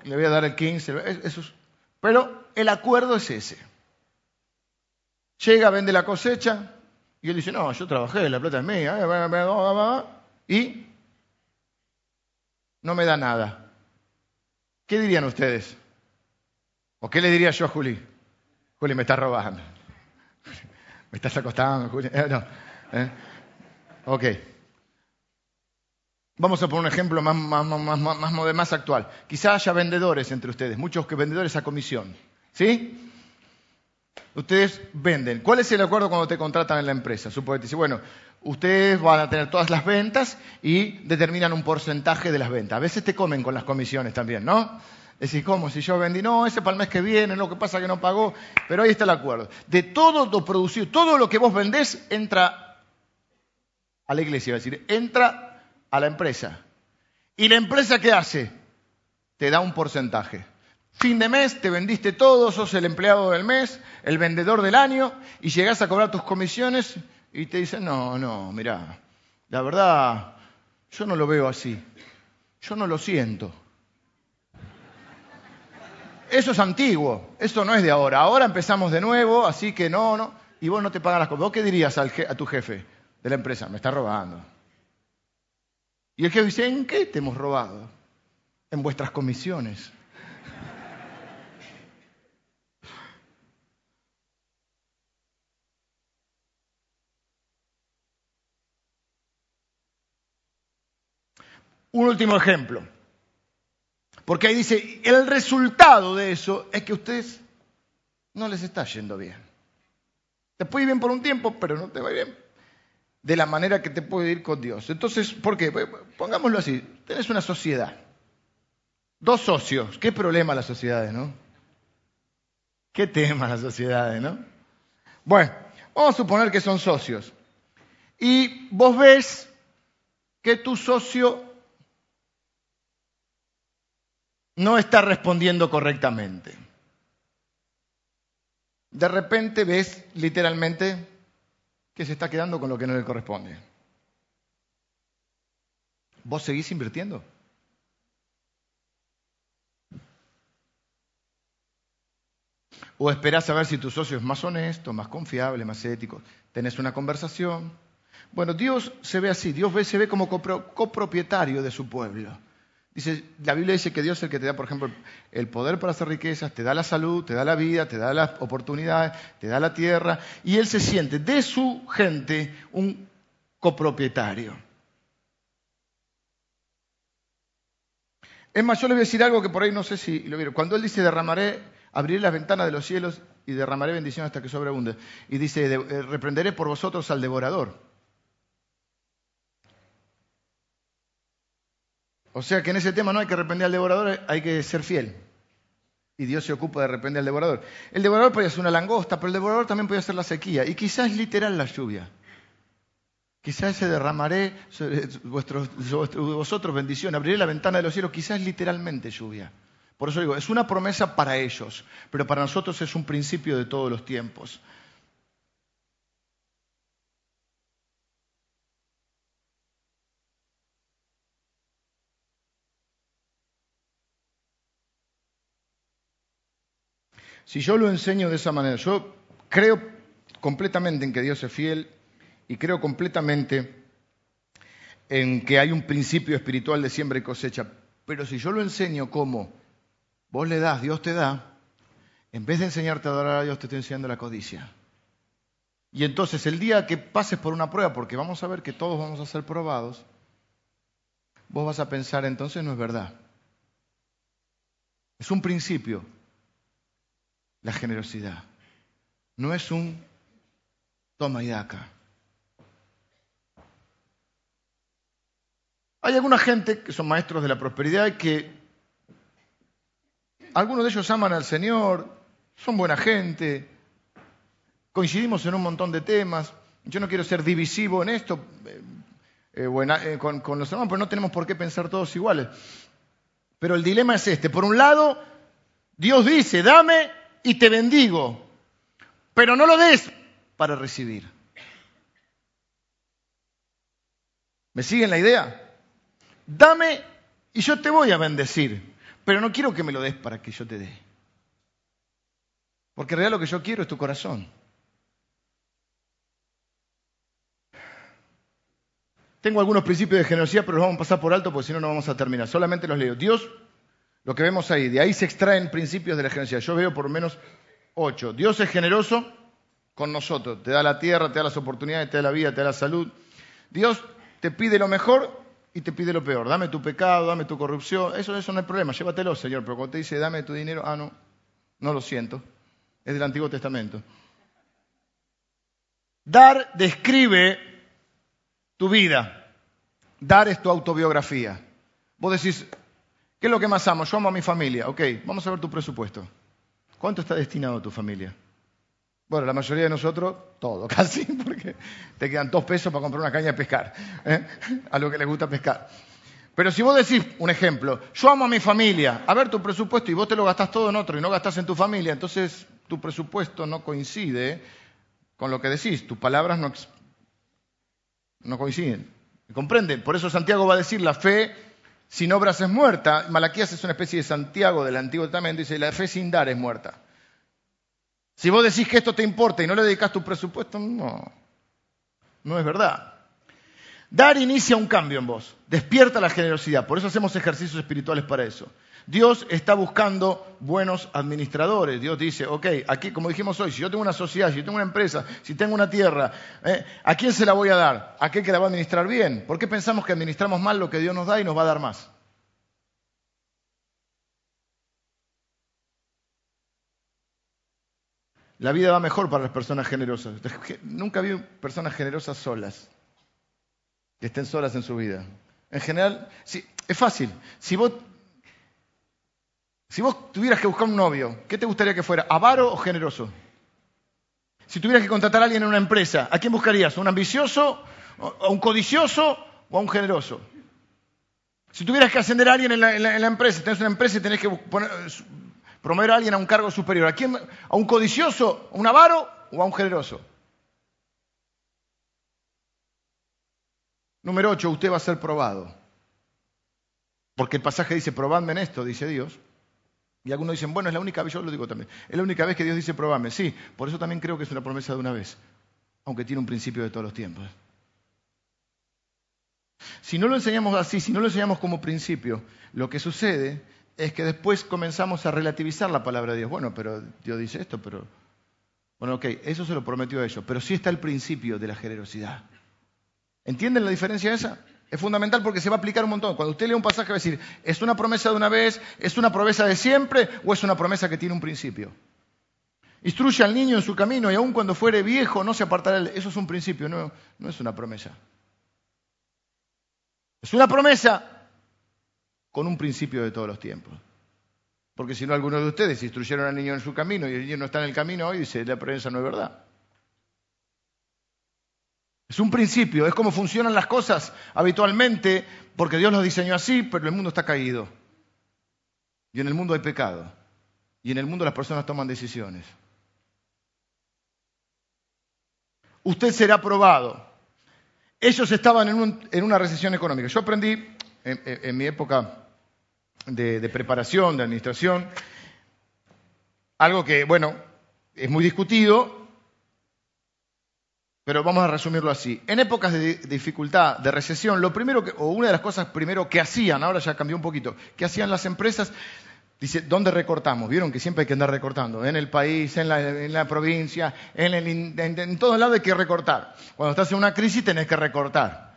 le voy a dar el 15. Eso Pero el acuerdo es ese. Llega, vende la cosecha y él dice, no, yo trabajé, la plata es mía, eh, y no me da nada. ¿Qué dirían ustedes? ¿O qué le diría yo a Juli? Juli, me estás robando. Me estás acostando, Juli. Eh, no. ¿eh? Ok. Vamos a poner un ejemplo más, más, actual. Quizá haya vendedores entre ustedes, muchos que vendedores a comisión. ¿Sí? Ustedes venden. ¿Cuál es el acuerdo cuando te contratan en la empresa? Suponete, dice, bueno, ustedes van a tener todas las ventas y determinan un porcentaje de las ventas. A veces te comen con las comisiones también, ¿no? Decís, ¿cómo? Si yo vendí, no, ese para el mes que viene, lo que pasa que no pagó, pero ahí está el acuerdo. De todo lo producido, todo lo que vos vendés entra a la iglesia, es decir, entra a la empresa. ¿Y la empresa qué hace? Te da un porcentaje. Fin de mes, te vendiste todo, sos el empleado del mes, el vendedor del año, y llegás a cobrar tus comisiones y te dicen, no, no, mira, la verdad, yo no lo veo así, yo no lo siento. Eso es antiguo, eso no es de ahora. Ahora empezamos de nuevo, así que no, no. Y vos no te pagan las cosas. ¿Vos qué dirías a tu jefe de la empresa? Me está robando. Y el jefe dice, ¿en qué te hemos robado? En vuestras comisiones. Un último ejemplo. Porque ahí dice, el resultado de eso es que a ustedes no les está yendo bien. Te puede ir bien por un tiempo, pero no te va bien de la manera que te puede ir con Dios. Entonces, ¿por qué? Pongámoslo así, tenés una sociedad, dos socios, qué problema las sociedades, ¿no? Qué tema las sociedades, ¿no? Bueno, vamos a suponer que son socios. Y vos ves que tu socio no está respondiendo que se está quedando con lo que no le corresponde. ¿Vos seguís invirtiendo? ¿O esperás a ver si tu socio es más honesto, más confiable, más ético? ¿Tenés una conversación? Bueno, Dios se ve así, Dios se ve como copropietario de su pueblo. Dice, la Biblia dice que Dios es el que te da, por ejemplo, el poder para hacer riquezas, te da la salud, te da la vida, te da las oportunidades, te da la tierra, y Él se siente de su gente un copropietario. Es más, yo le voy a decir algo que por ahí no sé si lo vieron. Cuando Él dice derramaré, abriré las ventanas de los cielos y derramaré bendición hasta que sobreabunde. Y dice, eh, reprenderé por vosotros al devorador. O sea que en ese tema no hay que reprender al devorador, hay que ser fiel. Y Dios se ocupa de reprender al devorador. El devorador puede ser una langosta, pero el devorador también puede ser la sequía. Y quizás literal la lluvia. Quizás se derramaré sobre, vosotros bendición, abriré la ventana de los cielos, quizás literalmente lluvia. Por eso digo, es una promesa para ellos, pero para nosotros es un principio de todos los tiempos. Si yo lo enseño de esa manera, yo creo completamente en que Dios es fiel y creo completamente en que hay un principio espiritual de siembra y cosecha, pero si yo lo enseño como vos le das, Dios te da, en vez de enseñarte a adorar a Dios, te estoy enseñando la codicia. Y entonces el día que pases por una prueba, porque vamos a ver que todos vamos a ser probados, vos vas a pensar, entonces no es verdad. Es un principio, la generosidad. No es un toma y daca. Hay alguna gente que son maestros de la prosperidad y que algunos de ellos aman al Señor, son buena gente, coincidimos en un montón de temas. Yo no quiero ser divisivo en esto eh, eh, eh, con, con los hermanos, pero no tenemos por qué pensar todos iguales. Pero el dilema es este. Por un lado, Dios dice, dame y te bendigo, pero no lo des para recibir. ¿Me siguen la idea? Dame y yo te voy a bendecir, pero no quiero que me lo des para que yo te dé. Porque en realidad lo que yo quiero es tu corazón. Tengo algunos principios de generosidad, pero los vamos a pasar por alto porque si no, no vamos a terminar. Solamente los leo. Dios lo que vemos ahí. De ahí se extraen principios de la generosidad. Yo veo por lo menos ocho. Dios es generoso con nosotros. Te da la tierra, te da las oportunidades, te da la vida, te da la salud. Dios te pide lo mejor y te pide lo peor. Dame tu pecado, dame tu corrupción. Eso, eso no hay problema. Llévatelo, Señor. Pero cuando te dice dame tu dinero, ah, no, no lo siento. Es del Antiguo Testamento. Dar describe tu vida. Dar es tu autobiografía. Vos decís, ¿Qué es lo que más amo? Yo amo a mi familia. Ok, vamos a ver tu presupuesto. ¿Cuánto está destinado a tu familia? Bueno, la mayoría de nosotros, todo, casi, porque te quedan dos pesos para comprar una caña de pescar, ¿eh? a lo que les gusta pescar. Pero si vos decís, un ejemplo, yo amo a mi familia, a ver tu presupuesto y vos te lo gastás todo en otro y no gastás en tu familia, entonces tu presupuesto no coincide con lo que decís, tus palabras no, coinciden. ¿Comprende? Por eso Santiago va a decir, la fe sin obras es muerta. Malaquías es una especie de Santiago del Antiguo Testamento, dice, la fe sin dar es muerta. Si vos decís que esto te importa y no le dedicas tu presupuesto, no, no es verdad. Dar inicia un cambio en vos, despierta la generosidad, por eso hacemos ejercicios espirituales para eso. Dios está buscando buenos administradores. Dios dice, ok, aquí, como dijimos hoy, si yo tengo una sociedad, si yo tengo una empresa, si tengo una tierra, ¿eh? ¿a quién se la voy a dar? ¿A aquel que la va a administrar bien? ¿Por qué pensamos que administramos mal lo que Dios nos da y nos va a dar más? La vida va mejor para las personas generosas. Nunca vi personas generosas solas, que estén solas en su vida. En general, sí, es fácil. Si vos si vos tuvieras que buscar un novio, ¿qué te gustaría que fuera? ¿Avaro o generoso? Si tuvieras que contratar a alguien en una empresa, ¿a quién buscarías? ¿Un ambicioso, a un codicioso o a un generoso? Si tuvieras que ascender a alguien en la, empresa, tenés una empresa y tenés que promover a alguien a un cargo superior, ¿a quién? ¿A un codicioso, a un avaro o a un generoso? Número 8, usted va a ser probado. Porque el pasaje dice, probadme en esto, dice Dios. Y algunos dicen, bueno, es la única vez, yo lo digo también, es la única vez que Dios dice, probadme. Sí, por eso también creo que es una promesa de una vez, aunque tiene un principio de todos los tiempos. Si no lo enseñamos así, si no lo enseñamos como principio, lo que sucede es que después comenzamos a relativizar la palabra de Dios. Bueno, pero Dios dice esto, pero... Bueno, ok, eso se lo prometió a ellos, pero sí está el principio de la generosidad. ¿Entienden la diferencia esa? Es fundamental porque se va a aplicar un montón. Cuando usted lee un pasaje va a decir, ¿es una promesa de una vez? ¿Es una promesa de siempre? ¿O es una promesa que tiene un principio? Instruye al niño en su camino y aun cuando fuere viejo no se apartará. Eso es un principio, no, no es una promesa. Es una promesa con un principio de todos los tiempos. Porque si no, algunos de ustedes instruyeron al niño en su camino y el niño no está en el camino hoy, dice, la promesa no es verdad. Es un principio, es como funcionan las cosas habitualmente, porque Dios los diseñó así, pero el mundo está caído. Y en el mundo hay pecado. Y en el mundo las personas toman decisiones. Usted será probado. Ellos estaban en, una recesión económica. Yo aprendí en mi época de, preparación, de administración. Algo que, bueno, es muy discutido, pero vamos a resumirlo así. En épocas de dificultad, de recesión, lo primero que, o una de las cosas primero que hacían, ahora ya cambió un poquito, que hacían las empresas, dice, ¿dónde recortamos? Vieron que siempre hay que andar recortando, en el país, en la, provincia, en, en, en todos lados hay que recortar. Cuando estás en una crisis tenés que recortar.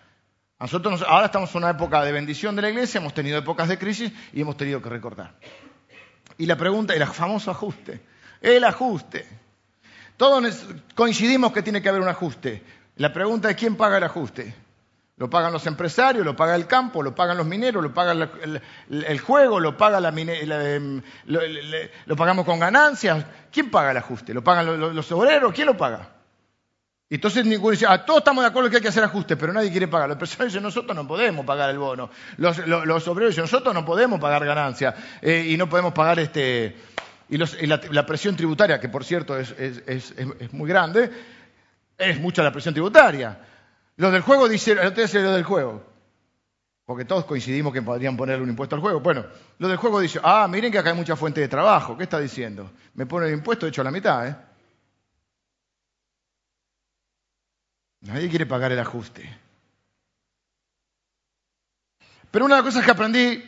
Nosotros ahora estamos en una época de bendición de la iglesia, hemos tenido épocas de crisis y hemos tenido que recortar. Y la pregunta, el famoso ajuste, el ajuste. Todos coincidimos que tiene que haber un ajuste. La pregunta es quién paga el ajuste. ¿Lo pagan los empresarios? ¿Lo paga el campo? ¿Lo pagan los mineros? ¿Lo paga el, juego? ¿Lo, paga la, em, lo, pagamos con ganancias? ¿Quién paga el ajuste? ¿Lo pagan los obreros? ¿Quién lo paga? Y entonces ninguno dice, ah, todos estamos de acuerdo que hay que hacer ajustes, pero nadie quiere pagar. Los empresarios dicen, nosotros no podemos pagar el bono. Los, obreros dicen, nosotros no podemos pagar ganancias eh, y no podemos pagar este... Y, la, presión tributaria, que por cierto es, muy grande, es mucha la presión tributaria. Los del juego dicen, ustedes lo del juego, porque todos coincidimos que podrían ponerle un impuesto al juego. Bueno, los del juego dicen, ah, miren que acá hay mucha fuente de trabajo. ¿Qué está diciendo? Me pone el impuesto hecho a la mitad, ¿eh? Nadie quiere pagar el ajuste. Pero una de las cosas que aprendí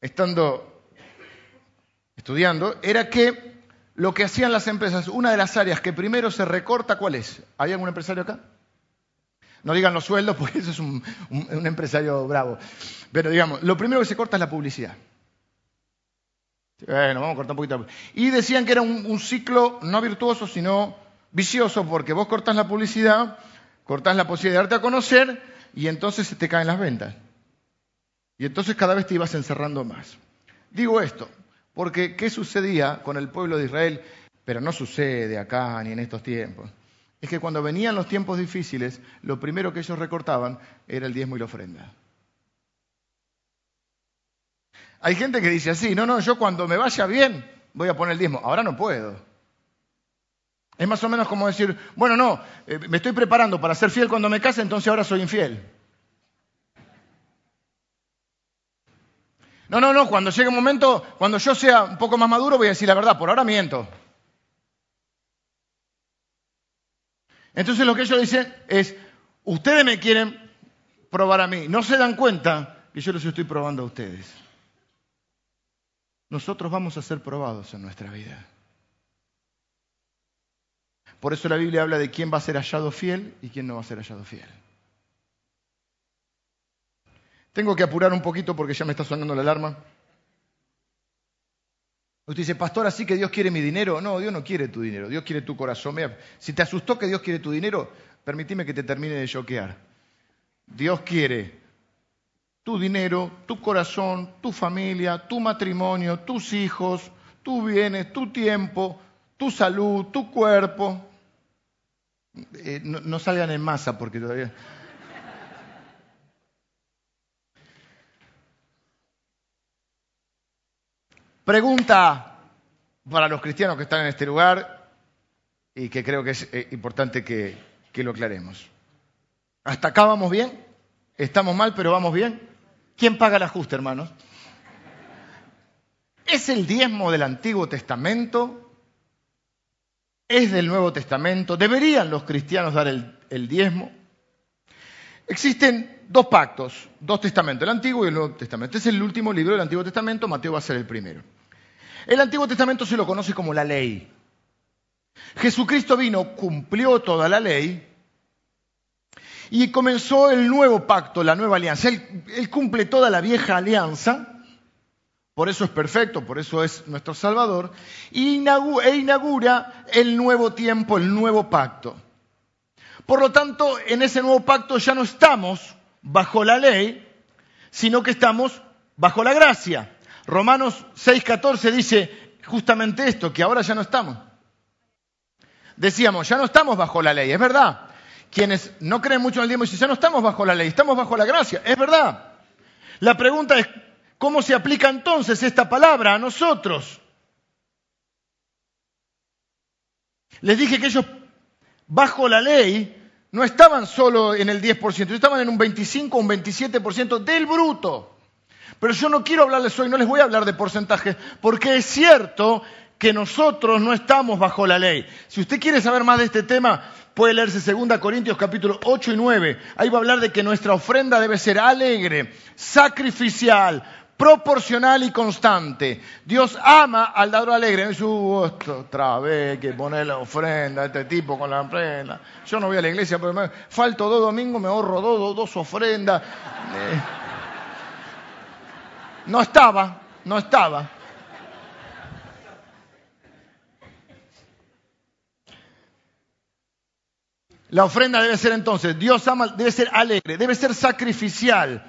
estando estudiando era que lo que hacían las empresas, una de las áreas que primero se recorta, ¿cuál es? ¿Hay algún empresario acá? No digan los sueldos porque eso es un, empresario bravo. Pero digamos, lo primero que se corta es la publicidad. Bueno, vamos a cortar un poquito. Y decían que era un ciclo no virtuoso, sino vicioso porque vos cortás la publicidad, cortás la posibilidad de darte a conocer y entonces se te caen las ventas. Y entonces cada vez te ibas encerrando más. Digo esto, porque ¿qué sucedía con el pueblo de Israel? Pero no sucede acá ni en estos tiempos. Es que cuando venían los tiempos difíciles, lo primero que ellos recortaban era el diezmo y la ofrenda. Hay gente que dice así, no, no, yo cuando me vaya bien voy a poner el diezmo. Ahora no puedo. Es más o menos como decir, bueno, no, eh, me estoy preparando para ser fiel cuando me case, entonces ahora soy infiel. No, no, no, cuando llegue un momento, cuando yo sea un poco más maduro, voy a decir la verdad, por ahora miento. Entonces lo que ellos dicen es, ustedes me quieren probar a mí, no se dan cuenta que yo los estoy probando a ustedes. Nosotros vamos a ser probados en nuestra vida. Por eso la Biblia habla de quién va a ser hallado fiel y quién no va a ser hallado fiel. Tengo que apurar un poquito porque ya me está sonando la alarma. Usted dice, pastor, así que Dios quiere mi dinero. No, Dios no quiere tu dinero, Dios quiere tu corazón. si te asustó que Dios quiere tu dinero, permíteme que te termine de choquear. Dios quiere tu dinero, tu corazón, tu familia, tu matrimonio, tus hijos, tus bienes, tu tiempo, tu salud, tu cuerpo. Eh, no, salgan en masa porque todavía... Pregunta para los cristianos que están en este lugar y que creo que es eh, importante que, lo aclaremos. ¿Hasta acá vamos bien? ¿Estamos mal, pero vamos bien? ¿Quién paga el ajuste, hermanos? ¿Es el diezmo del Antiguo Testamento? ¿Es del Nuevo Testamento? ¿Deberían los cristianos dar el, el diezmo? Existen dos pactos, dos testamentos, el Antiguo y el Nuevo Testamento. Este es el último libro del Antiguo Testamento, Mateo va a ser el primero. El Antiguo Testamento se lo conoce como la ley. Jesucristo vino, cumplió toda la ley y comenzó el nuevo pacto, la nueva alianza. Él, cumple toda la vieja alianza, por eso es perfecto, por eso es nuestro Salvador, e inaugura el nuevo tiempo, el nuevo pacto. Por lo tanto, en ese nuevo pacto ya no estamos bajo la ley, sino que estamos bajo la gracia. Romanos 6:14 dice justamente esto, que ahora ya no estamos. Decíamos, ya no estamos bajo la ley, es verdad. Quienes no creen mucho en el diezmo dicen, ya no estamos bajo la ley, estamos bajo la gracia, es verdad. La pregunta es, ¿cómo se aplica entonces esta palabra a nosotros? Les dije que ellos bajo la ley no estaban solo en el 10%, estaban en un 25 o un 27% del bruto. Pero yo no quiero hablarles hoy, no les voy a hablar de porcentajes, porque es cierto que nosotros no estamos bajo la ley. Si usted quiere saber más de este tema, puede leerse 2 Corintios capítulo 8 y 9. Ahí va a hablar de que nuestra ofrenda debe ser alegre, sacrificial, proporcional y constante. Dios ama al dador alegre. Es otra vez que poner la ofrenda, este tipo con la ofrenda. Yo no voy a la iglesia, pero me falto dos domingos, me ahorro dos, dos ofrendas. Eh, no estaba, no estaba. La ofrenda debe ser entonces, Dios ama, debe ser alegre, debe ser sacrificial.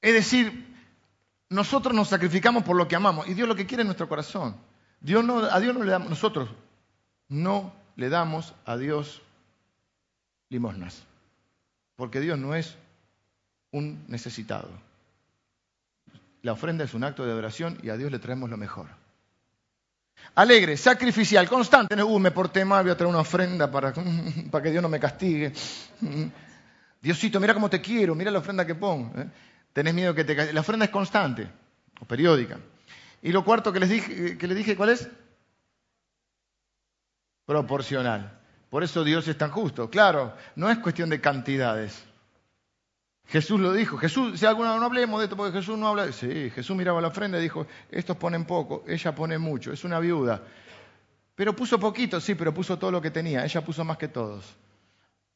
Es decir, nosotros nos sacrificamos por lo que amamos y Dios lo que quiere es nuestro corazón. Dios no, a Dios no le damos, nosotros no le damos a Dios limosnas, porque Dios no es un necesitado. La ofrenda es un acto de adoración y a Dios le traemos lo mejor. Alegre, sacrificial, constante. No, uh, me porté mal, voy a traer una ofrenda para, que Dios no me castigue. Diosito, mira cómo te quiero, mira la ofrenda que pongo. ¿eh? Tenés miedo que te La ofrenda es constante o periódica. Y lo cuarto que les dije, que les dije ¿cuál es? Proporcional. Por eso Dios es tan justo. Claro, no es cuestión de cantidades. Jesús lo dijo. Jesús, si alguno no hablemos de esto, porque Jesús no habla. Sí, Jesús miraba la ofrenda y dijo: Estos ponen poco, ella pone mucho, es una viuda. Pero puso poquito, sí, pero puso todo lo que tenía. Ella puso más que todos.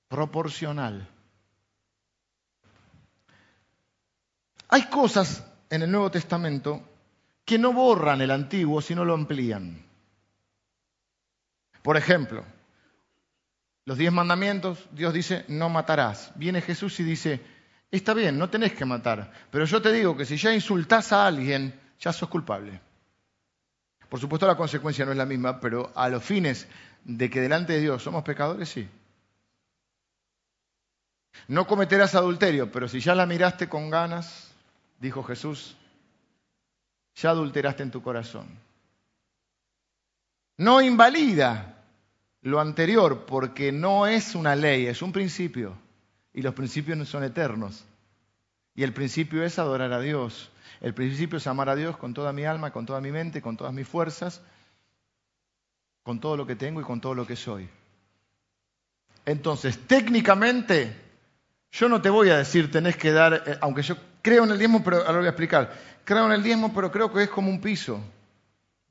Proporcional. Hay cosas en el Nuevo Testamento que no borran el antiguo, sino lo amplían. Por ejemplo, los diez mandamientos, Dios dice, no matarás. Viene Jesús y dice, Está bien, no tenés que matar, pero yo te digo que si ya insultás a alguien, ya sos culpable. Por supuesto la consecuencia no es la misma, pero a los fines de que delante de Dios somos pecadores, sí. No cometerás adulterio, pero si ya la miraste con ganas, dijo Jesús, ya adulteraste en tu corazón. No invalida lo anterior porque no es una ley, es un principio y los principios no son eternos. Y el principio es adorar a Dios. El principio es amar a Dios con toda mi alma, con toda mi mente, con todas mis fuerzas, con todo lo que tengo y con todo lo que soy. Entonces, técnicamente, yo no te voy a decir tenés que dar, eh, aunque yo creo en el diezmo, pero ahora lo voy a explicar. Creo en el diezmo, pero creo que es como un piso.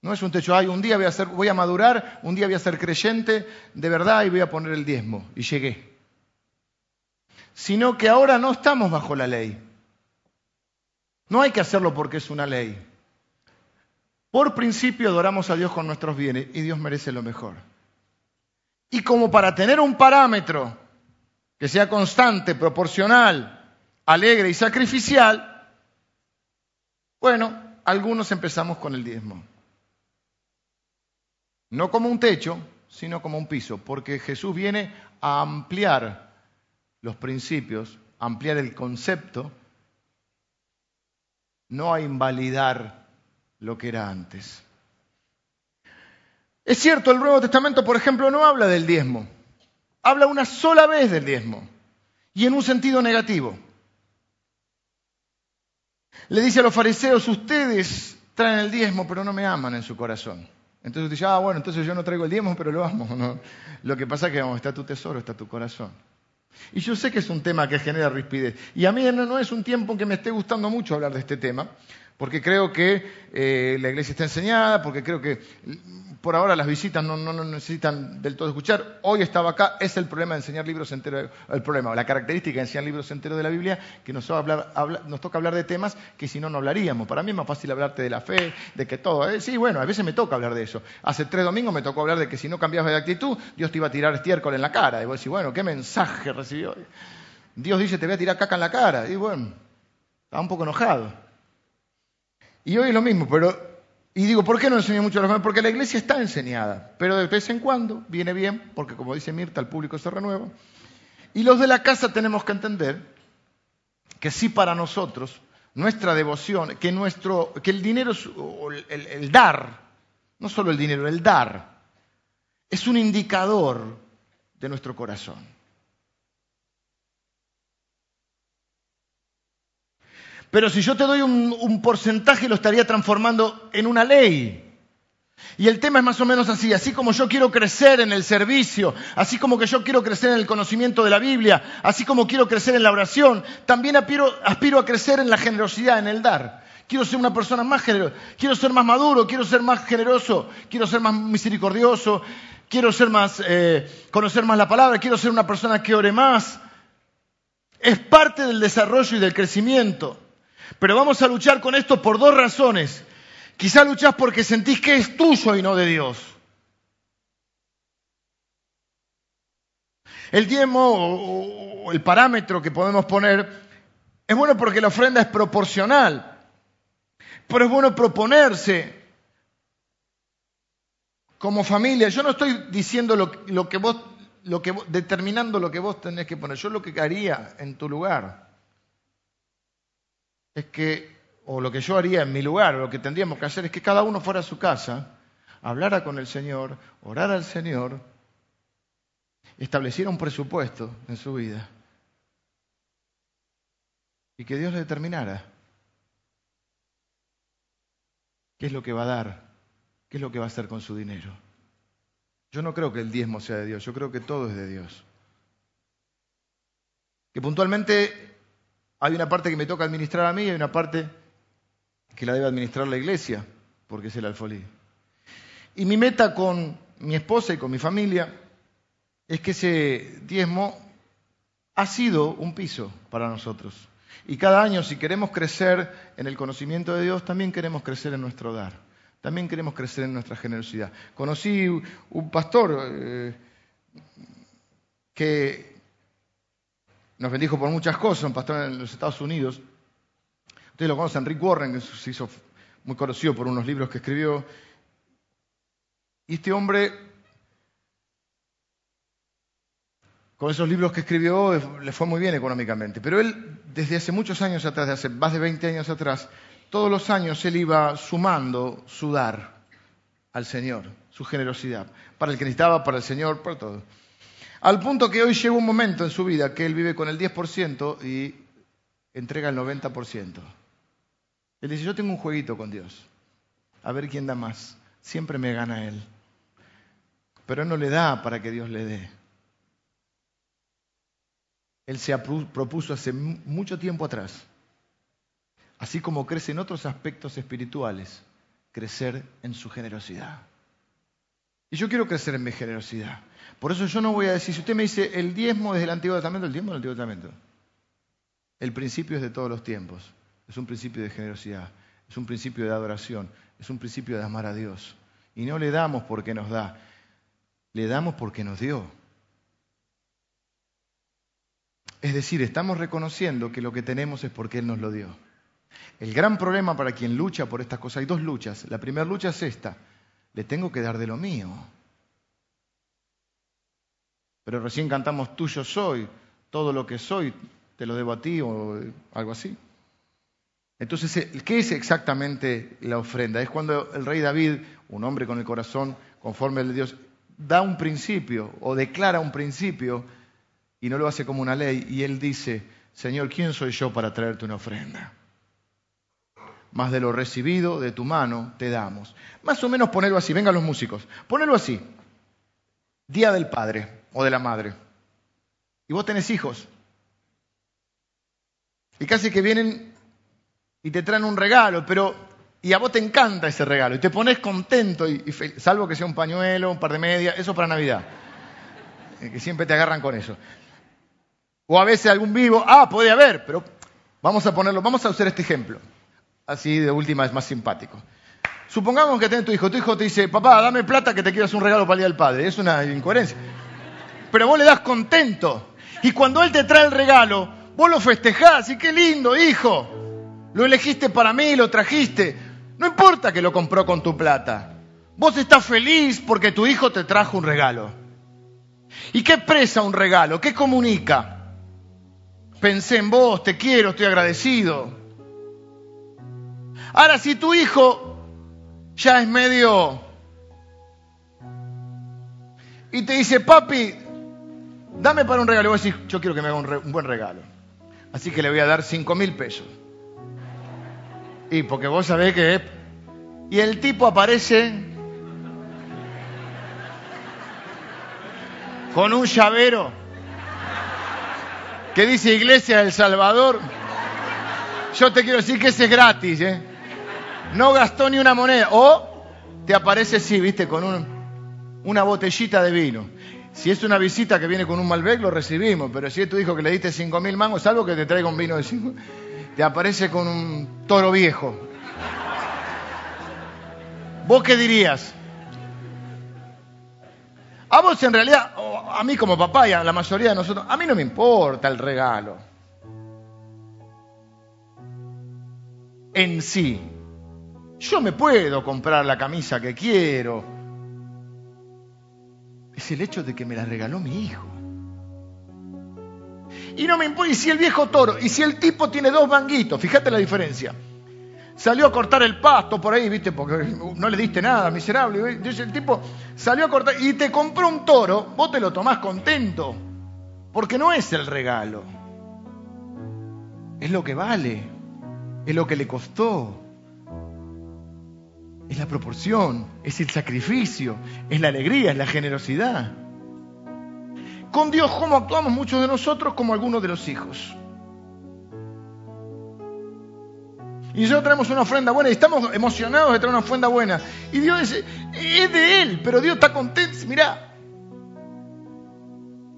No es un techo, ay, un día voy a, voy a madurar, un día voy a ser creyente de verdad y voy a poner el diezmo. Y llegué sino que ahora no estamos bajo la ley. No hay que hacerlo porque es una ley. Por principio adoramos a Dios con nuestros bienes y Dios merece lo mejor. Y como para tener un parámetro que sea constante, proporcional, alegre y sacrificial, bueno, algunos empezamos con el diezmo. No como un techo, sino como un piso, porque Jesús viene a ampliar los principios, ampliar el concepto, no a invalidar lo que era antes. Es cierto, el Nuevo Testamento, por ejemplo, no habla del diezmo. Habla una sola vez del diezmo. y en un sentido negativo. Le dice a los fariseos, ustedes traen el diezmo, pero no me aman en su corazón. Entonces dice, ah, bueno, entonces yo no traigo el diezmo, pero lo amo. ¿no? Lo que pasa es que está tu tesoro, está tu corazón. Y yo sé que es un tema que genera rispidez. Y a mí no, es un tiempo en que me esté gustando mucho hablar de este tema, porque creo que eh, la iglesia está enseñada, porque creo que por ahora las visitas no, necesitan del todo escuchar. Hoy estaba acá, es el problema de enseñar libros enteros, el problema, la característica de enseñar libros enteros de la Biblia, que nos, toca hablar de temas que si no, no hablaríamos. Para mí es más fácil hablarte de la fe, de que todo. ¿eh? Sí, bueno, a veces me toca hablar de eso. Hace tres domingos me tocó hablar de que si no cambiabas de actitud, Dios te iba a tirar estiércol en la cara. Y vos decís, bueno, ¿qué mensaje recibió? Dios dice, te voy a tirar caca en la cara. Y bueno, estaba un poco enojado. Y hoy es lo mismo, pero y digo, ¿por qué no enseño mucho a los jóvenes? Porque la iglesia está enseñada, pero de vez en cuando viene bien, porque como dice Mirta, el público se renueva. Y los de la casa tenemos que entender que sí para nosotros, nuestra devoción, que, nuestro, que el dinero, el dar, no solo el dinero, el dar, es un indicador de nuestro corazón. Pero si yo te doy un, porcentaje, lo estaría transformando en una ley. Y el tema es más o menos así, así como yo quiero crecer en el servicio, así como que yo quiero crecer en el conocimiento de la Biblia, así como quiero crecer en la oración, también aspiro, a crecer en la generosidad, en el dar. Quiero ser una persona más generosa, quiero ser más maduro, quiero ser más generoso, quiero ser más misericordioso, quiero ser más, eh, conocer más la palabra, quiero ser una persona que ore más. Es parte del desarrollo y del crecimiento. Pero vamos a luchar con esto por dos razones. Quizá luchás porque sentís que es tuyo y no de Dios. El diezmo o el parámetro que podemos poner es bueno porque la ofrenda es proporcional, pero es bueno proponerse como familia. Yo no estoy diciendo lo, que vos, lo que, determinando lo que vos tenés que poner. Yo lo que haría en tu lugar es que, o lo que yo haría en mi lugar, lo que tendríamos que hacer es que cada uno fuera a su casa, hablara con el Señor, orara al Señor, estableciera un presupuesto en su vida y que Dios le determinara qué es lo que va a dar, qué es lo que va a hacer con su dinero. Yo no creo que el diezmo sea de Dios, yo creo que todo es de Dios. Que puntualmente hay una parte que me toca administrar a mí y hay una parte que la debe administrar la iglesia, porque es el alfolí. Y mi meta con mi esposa y con mi familia es que ese diezmo ha sido un piso para nosotros. Y cada año, si queremos crecer en el conocimiento de Dios, también queremos crecer en nuestro dar. También queremos crecer en nuestra generosidad. Conocí un pastor eh, que nos bendijo por muchas cosas, un pastor en los Estados Unidos. Ustedes lo conocen, Rick Warren, que se hizo muy conocido por unos libros que escribió. Y este hombre, con esos libros que escribió, le fue muy bien económicamente. Pero él, desde hace muchos años atrás, desde hace más de 20 años atrás, todos los años él iba sumando su dar al Señor, su generosidad, para el que necesitaba, para el Señor, para todo. Al punto que hoy llega un momento en su vida que él vive con el 10% y entrega el 90%. Él dice, yo tengo un jueguito con Dios, a ver quién da más. Siempre me gana él. Pero él no le da para que Dios le dé. Él se propuso hace mucho tiempo atrás, así como crece en otros aspectos espirituales, crecer en su generosidad. Y yo quiero crecer en mi generosidad. Por eso yo no voy a decir, si usted me dice el diezmo desde el Antiguo Testamento, el diezmo del Antiguo Testamento. El principio es de todos los tiempos. Es un principio de generosidad, es un principio de adoración, es un principio de amar a Dios. Y no le damos porque nos da, le damos porque nos dio. Es decir, estamos reconociendo que lo que tenemos es porque Él nos lo dio. El gran problema para quien lucha por estas cosas, hay dos luchas. La primera lucha es esta, le tengo que dar de lo mío pero recién cantamos tuyo soy, todo lo que soy te lo debo a ti o algo así. Entonces, ¿qué es exactamente la ofrenda? Es cuando el rey David, un hombre con el corazón conforme al Dios, da un principio o declara un principio y no lo hace como una ley. Y él dice, Señor, ¿quién soy yo para traerte una ofrenda? Más de lo recibido de tu mano te damos. Más o menos ponerlo así, vengan los músicos, ponelo así. Día del Padre o de la Madre. Y vos tenés hijos. Y casi que vienen y te traen un regalo, pero y a vos te encanta ese regalo y te pones contento, y, salvo que sea un pañuelo, un par de medias, eso para Navidad, eh, que siempre te agarran con eso. O a veces algún vivo, ah, puede haber, pero vamos a ponerlo, vamos a usar este ejemplo, así de última es más simpático. Supongamos que tenés tu hijo, tu hijo te dice, papá, dame plata que te quiero hacer un regalo para el Día del Padre, es una incoherencia. Pero vos le das contento, y cuando él te trae el regalo, vos lo festejás, y qué lindo, hijo, lo elegiste para mí, lo trajiste. No importa que lo compró con tu plata. Vos estás feliz porque tu hijo te trajo un regalo. ¿Y qué expresa un regalo? ¿Qué comunica? Pensé en vos, te quiero, estoy agradecido. Ahora, si tu hijo ya es medio... Y te dice, papi, dame para un regalo. Y vos decís, yo quiero que me haga un, buen regalo. Así que le voy a dar cinco mil pesos. Y porque vos sabés que... Y el tipo aparece con un llavero que dice Iglesia del Salvador. Yo te quiero decir que ese es gratis, ¿eh? No gastó ni una moneda. O te aparece, sí, viste, con un, una botellita de vino. Si es una visita que viene con un Malbec, lo recibimos. Pero si es tu hijo que le diste cinco mil mangos, salvo que te traiga un vino de cinco te aparece con un toro viejo. ¿Vos qué dirías? A vos en realidad, a mí como papá y a la mayoría de nosotros, a mí no me importa el regalo. En sí. Yo me puedo comprar la camisa que quiero. Es el hecho de que me la regaló mi hijo. Y no me importa, y si el viejo toro, y si el tipo tiene dos manguitos, fíjate la diferencia. Salió a cortar el pasto por ahí, viste, porque no le diste nada, miserable. Dice el tipo, salió a cortar y te compró un toro, vos te lo tomás contento, porque no es el regalo, es lo que vale, es lo que le costó, es la proporción, es el sacrificio, es la alegría, es la generosidad con Dios cómo actuamos muchos de nosotros como algunos de los hijos. Y nosotros traemos una ofrenda buena y estamos emocionados de traer una ofrenda buena. Y Dios dice, es de Él, pero Dios está contento. Mira,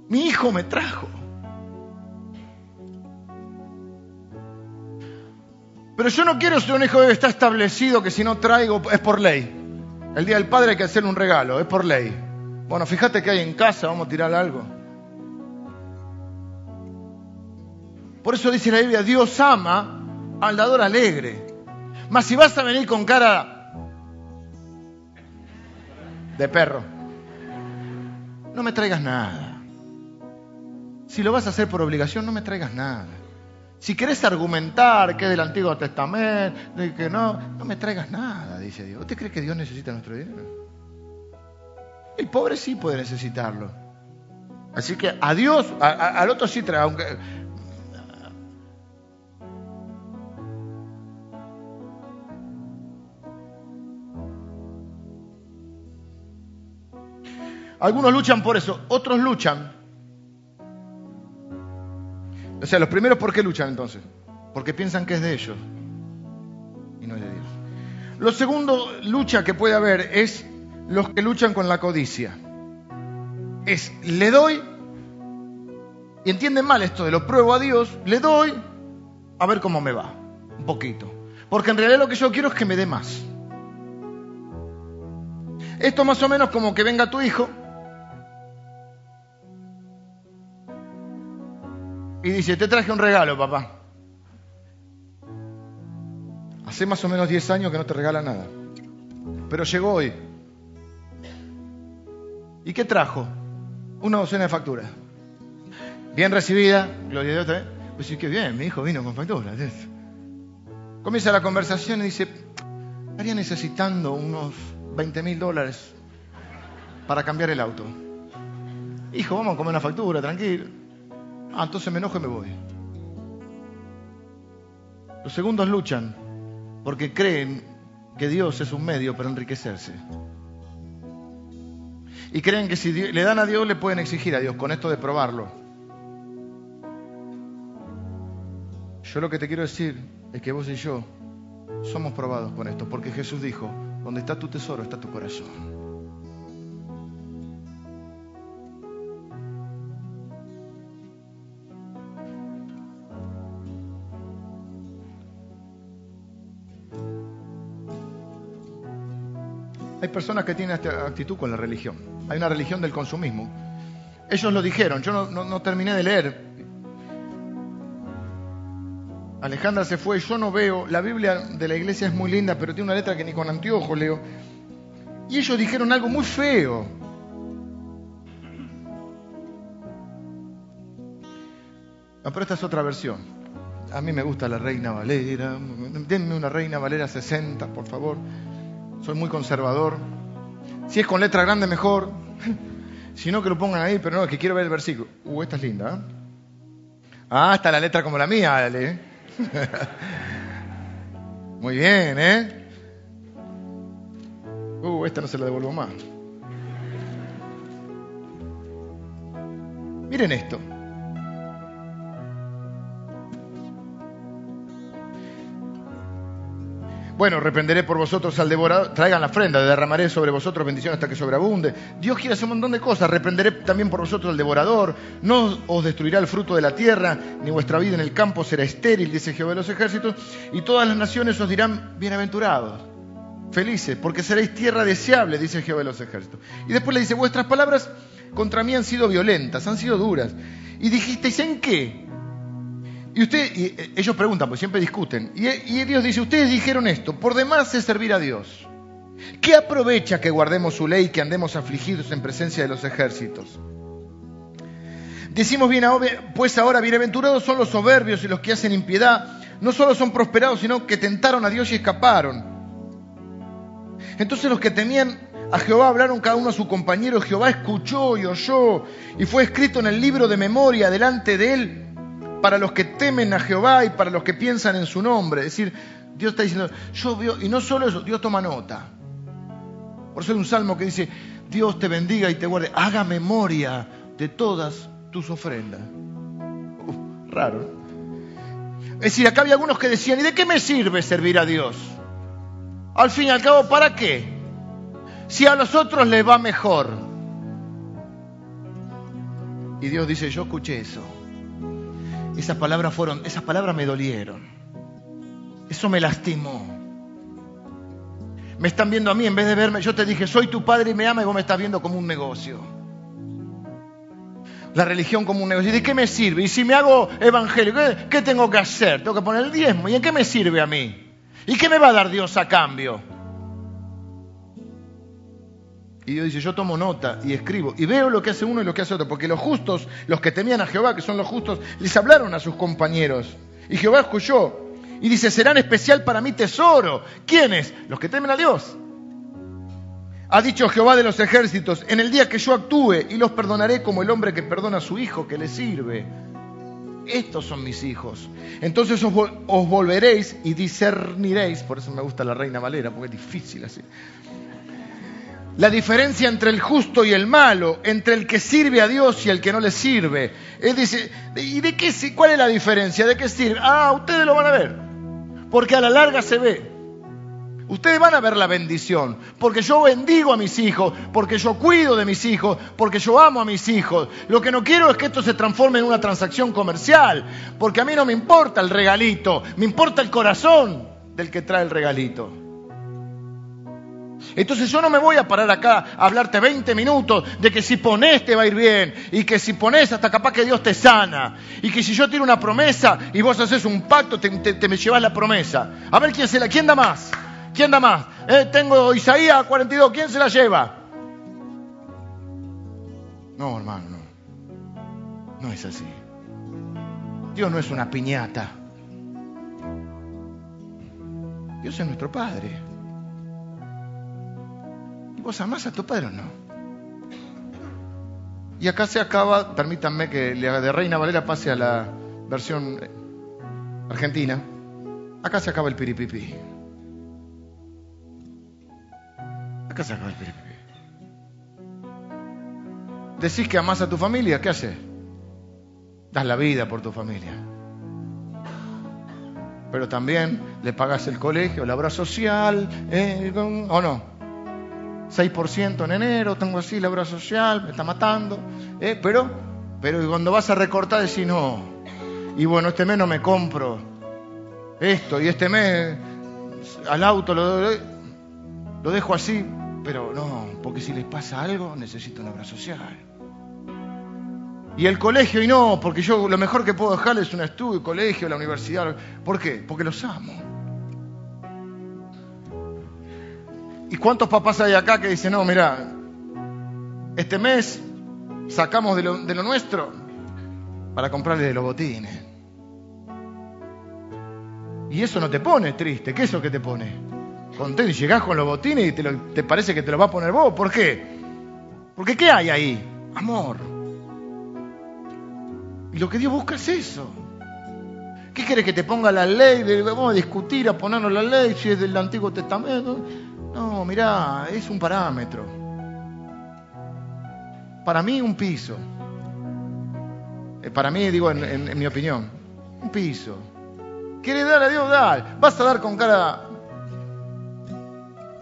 mi hijo me trajo. Pero yo no quiero ser un hijo que está establecido que si no traigo es por ley. El día del padre hay que hacerle un regalo, es por ley. Bueno, fíjate que hay en casa, vamos a tirar algo. Por eso dice la Biblia, Dios ama al dador alegre. Mas si vas a venir con cara de perro, no me traigas nada. Si lo vas a hacer por obligación, no me traigas nada. Si querés argumentar que es del Antiguo Testamento, que no, no me traigas nada, dice Dios. ¿Usted cree que Dios necesita nuestro dinero? El pobre sí puede necesitarlo. Así que a Dios, al otro sí trae, aunque Algunos luchan por eso, otros luchan. O sea, los primeros, ¿por qué luchan entonces? Porque piensan que es de ellos y no es de Dios. Lo segundo lucha que puede haber es los que luchan con la codicia. Es, le doy, y entienden mal esto de lo pruebo a Dios, le doy a ver cómo me va, un poquito. Porque en realidad lo que yo quiero es que me dé más. Esto más o menos como que venga tu hijo y dice, te traje un regalo, papá. Hace más o menos 10 años que no te regala nada. Pero llegó hoy. ¿Y qué trajo? Una docena de facturas. Bien recibida, gloria a Dios también. Pues sí, qué bien, mi hijo vino con facturas. Comienza la conversación y dice, estaría necesitando unos 20 mil dólares para cambiar el auto. Hijo, vamos a comer una factura, tranquilo. Ah, entonces me enojo y me voy. Los segundos luchan porque creen que Dios es un medio para enriquecerse. Y creen que si le dan a Dios le pueden exigir a Dios con esto de probarlo. Yo lo que te quiero decir es que vos y yo somos probados con esto, porque Jesús dijo, donde está tu tesoro está tu corazón. Hay personas que tienen esta actitud con la religión. Hay una religión del consumismo. Ellos lo dijeron, yo no, terminé de leer. Alejandra se fue, yo no veo, la Biblia de la iglesia es muy linda, pero tiene una letra que ni con anteojos leo. Y ellos dijeron algo muy feo. Pero esta es otra versión. A mí me gusta la Reina Valera. Denme una Reina Valera 60, por favor soy muy conservador. Si es con letra grande, mejor. Si no, que lo pongan ahí, pero no, es que quiero ver el versículo. Uh, esta es linda. ¿eh? Ah, está la letra como la mía, dale. Muy bien, ¿eh? Uh, esta no se la devuelvo más. Miren esto. Bueno, reprenderé por vosotros al devorador, traigan la ofrenda, derramaré sobre vosotros bendición hasta que sobreabunde. Dios quiere hacer un montón de cosas, reprenderé también por vosotros al devorador, no os destruirá el fruto de la tierra, ni vuestra vida en el campo será estéril, dice Jehová de los ejércitos, y todas las naciones os dirán bienaventurados, felices, porque seréis tierra deseable, dice Jehová de los ejércitos. Y después le dice, vuestras palabras contra mí han sido violentas, han sido duras. Y dijisteis, ¿en qué? Y, usted, eh, ellos preguntan, pues siempre discuten. Y, y Dios dice, ustedes dijeron esto, por demás es servir a Dios. ¿Qué aprovecha que guardemos su ley y que andemos afligidos en presencia de los ejércitos? Decimos bien, pues ahora bienaventurados son los soberbios y los que hacen impiedad. No solo son prosperados, sino que tentaron a Dios y escaparon. Entonces los que temían a Jehová hablaron cada uno a su compañero. Jehová escuchó y oyó y fue escrito en el libro de memoria delante de él para los que temen a Jehová y para los que piensan en su nombre. Es decir, Dios está diciendo, yo veo, y no solo eso, Dios toma nota. Por eso hay un salmo que dice, Dios te bendiga y te guarde, haga memoria de todas tus ofrendas. raro. Es decir, acá había algunos que decían, ¿y de qué me sirve servir a Dios? Al fin y al cabo, ¿para qué? Si a los otros les va mejor. Y Dios dice, yo escuché eso. Esas palabras fueron, esas palabras me dolieron. Eso me lastimó. Me están viendo a mí en vez de verme. Yo te dije, soy tu padre y me ama y vos me estás viendo como un negocio. La religión como un negocio. ¿Y de qué me sirve? Y si me hago evangélico, ¿qué, tengo que hacer? Tengo que poner el diezmo. ¿Y en qué me sirve a mí? ¿Y qué me va a dar Dios a cambio? Y Dios dice, yo tomo nota y escribo y veo lo que hace uno y lo que hace otro, porque los justos, los que temían a Jehová, que son los justos, les hablaron a sus compañeros. Y Jehová escuchó y dice, serán especial para mí tesoro. ¿Quiénes? Los que temen a Dios. Ha dicho Jehová de los ejércitos, en el día que yo actúe y los perdonaré como el hombre que perdona a su hijo que le sirve. Estos son mis hijos. Entonces os, os volveréis y discerniréis, por eso me gusta la reina Valera, porque es difícil así la diferencia entre el justo y el malo, entre el que sirve a Dios y el que no le sirve. Él dice, ¿y de qué, cuál es la diferencia? ¿De qué sirve? Ah, ustedes lo van a ver, porque a la larga se ve. Ustedes van a ver la bendición, porque yo bendigo a mis hijos, porque yo cuido de mis hijos, porque yo amo a mis hijos. Lo que no quiero es que esto se transforme en una transacción comercial, porque a mí no me importa el regalito, me importa el corazón del que trae el regalito. Entonces yo no me voy a parar acá a hablarte 20 minutos de que si pones te va a ir bien y que si pones hasta capaz que Dios te sana y que si yo tiro una promesa y vos haces un pacto te, me llevas la promesa. A ver quién se la, quién da más, quién da más. Eh, tengo Isaías 42, ¿quién se la lleva? No, hermano, no. No es así. Dios no es una piñata. Dios es nuestro Padre. ¿Vos amás a tu padre o no? Y acá se acaba, permítanme que de Reina Valera pase a la versión argentina. Acá se acaba el piripipi. Acá se acaba el piripipi. Decís que amás a tu familia, ¿qué haces? Das la vida por tu familia. Pero también le pagas el colegio, la obra social, ¿eh? ¿o no? 6% en enero, tengo así la obra social, me está matando. ¿eh? Pero, pero cuando vas a recortar decís no. Y bueno, este mes no me compro esto y este mes al auto lo, lo dejo así. Pero no, porque si les pasa algo necesito una obra social. Y el colegio, y no, porque yo lo mejor que puedo dejarles es un estudio, colegio, la universidad. ¿Por qué? Porque los amo. ¿Y cuántos papás hay acá que dicen, no, mira, este mes sacamos de lo, nuestro para comprarle de los botines? Y eso no te pone triste, ¿qué es lo que te pone? Contento y llegás con los botines y te, parece que te lo va a poner vos. ¿Por qué? Porque ¿qué hay ahí? Amor. Y lo que Dios busca es eso. ¿Qué quiere que te ponga la ley? Vamos a discutir, a ponernos la ley si es del Antiguo Testamento. No, mirá, es un parámetro. Para mí un piso. Eh, para mí, digo, en, mi opinión, un piso. ¿Quieres dar a Dios? Dar. ¿Vas a dar con cara...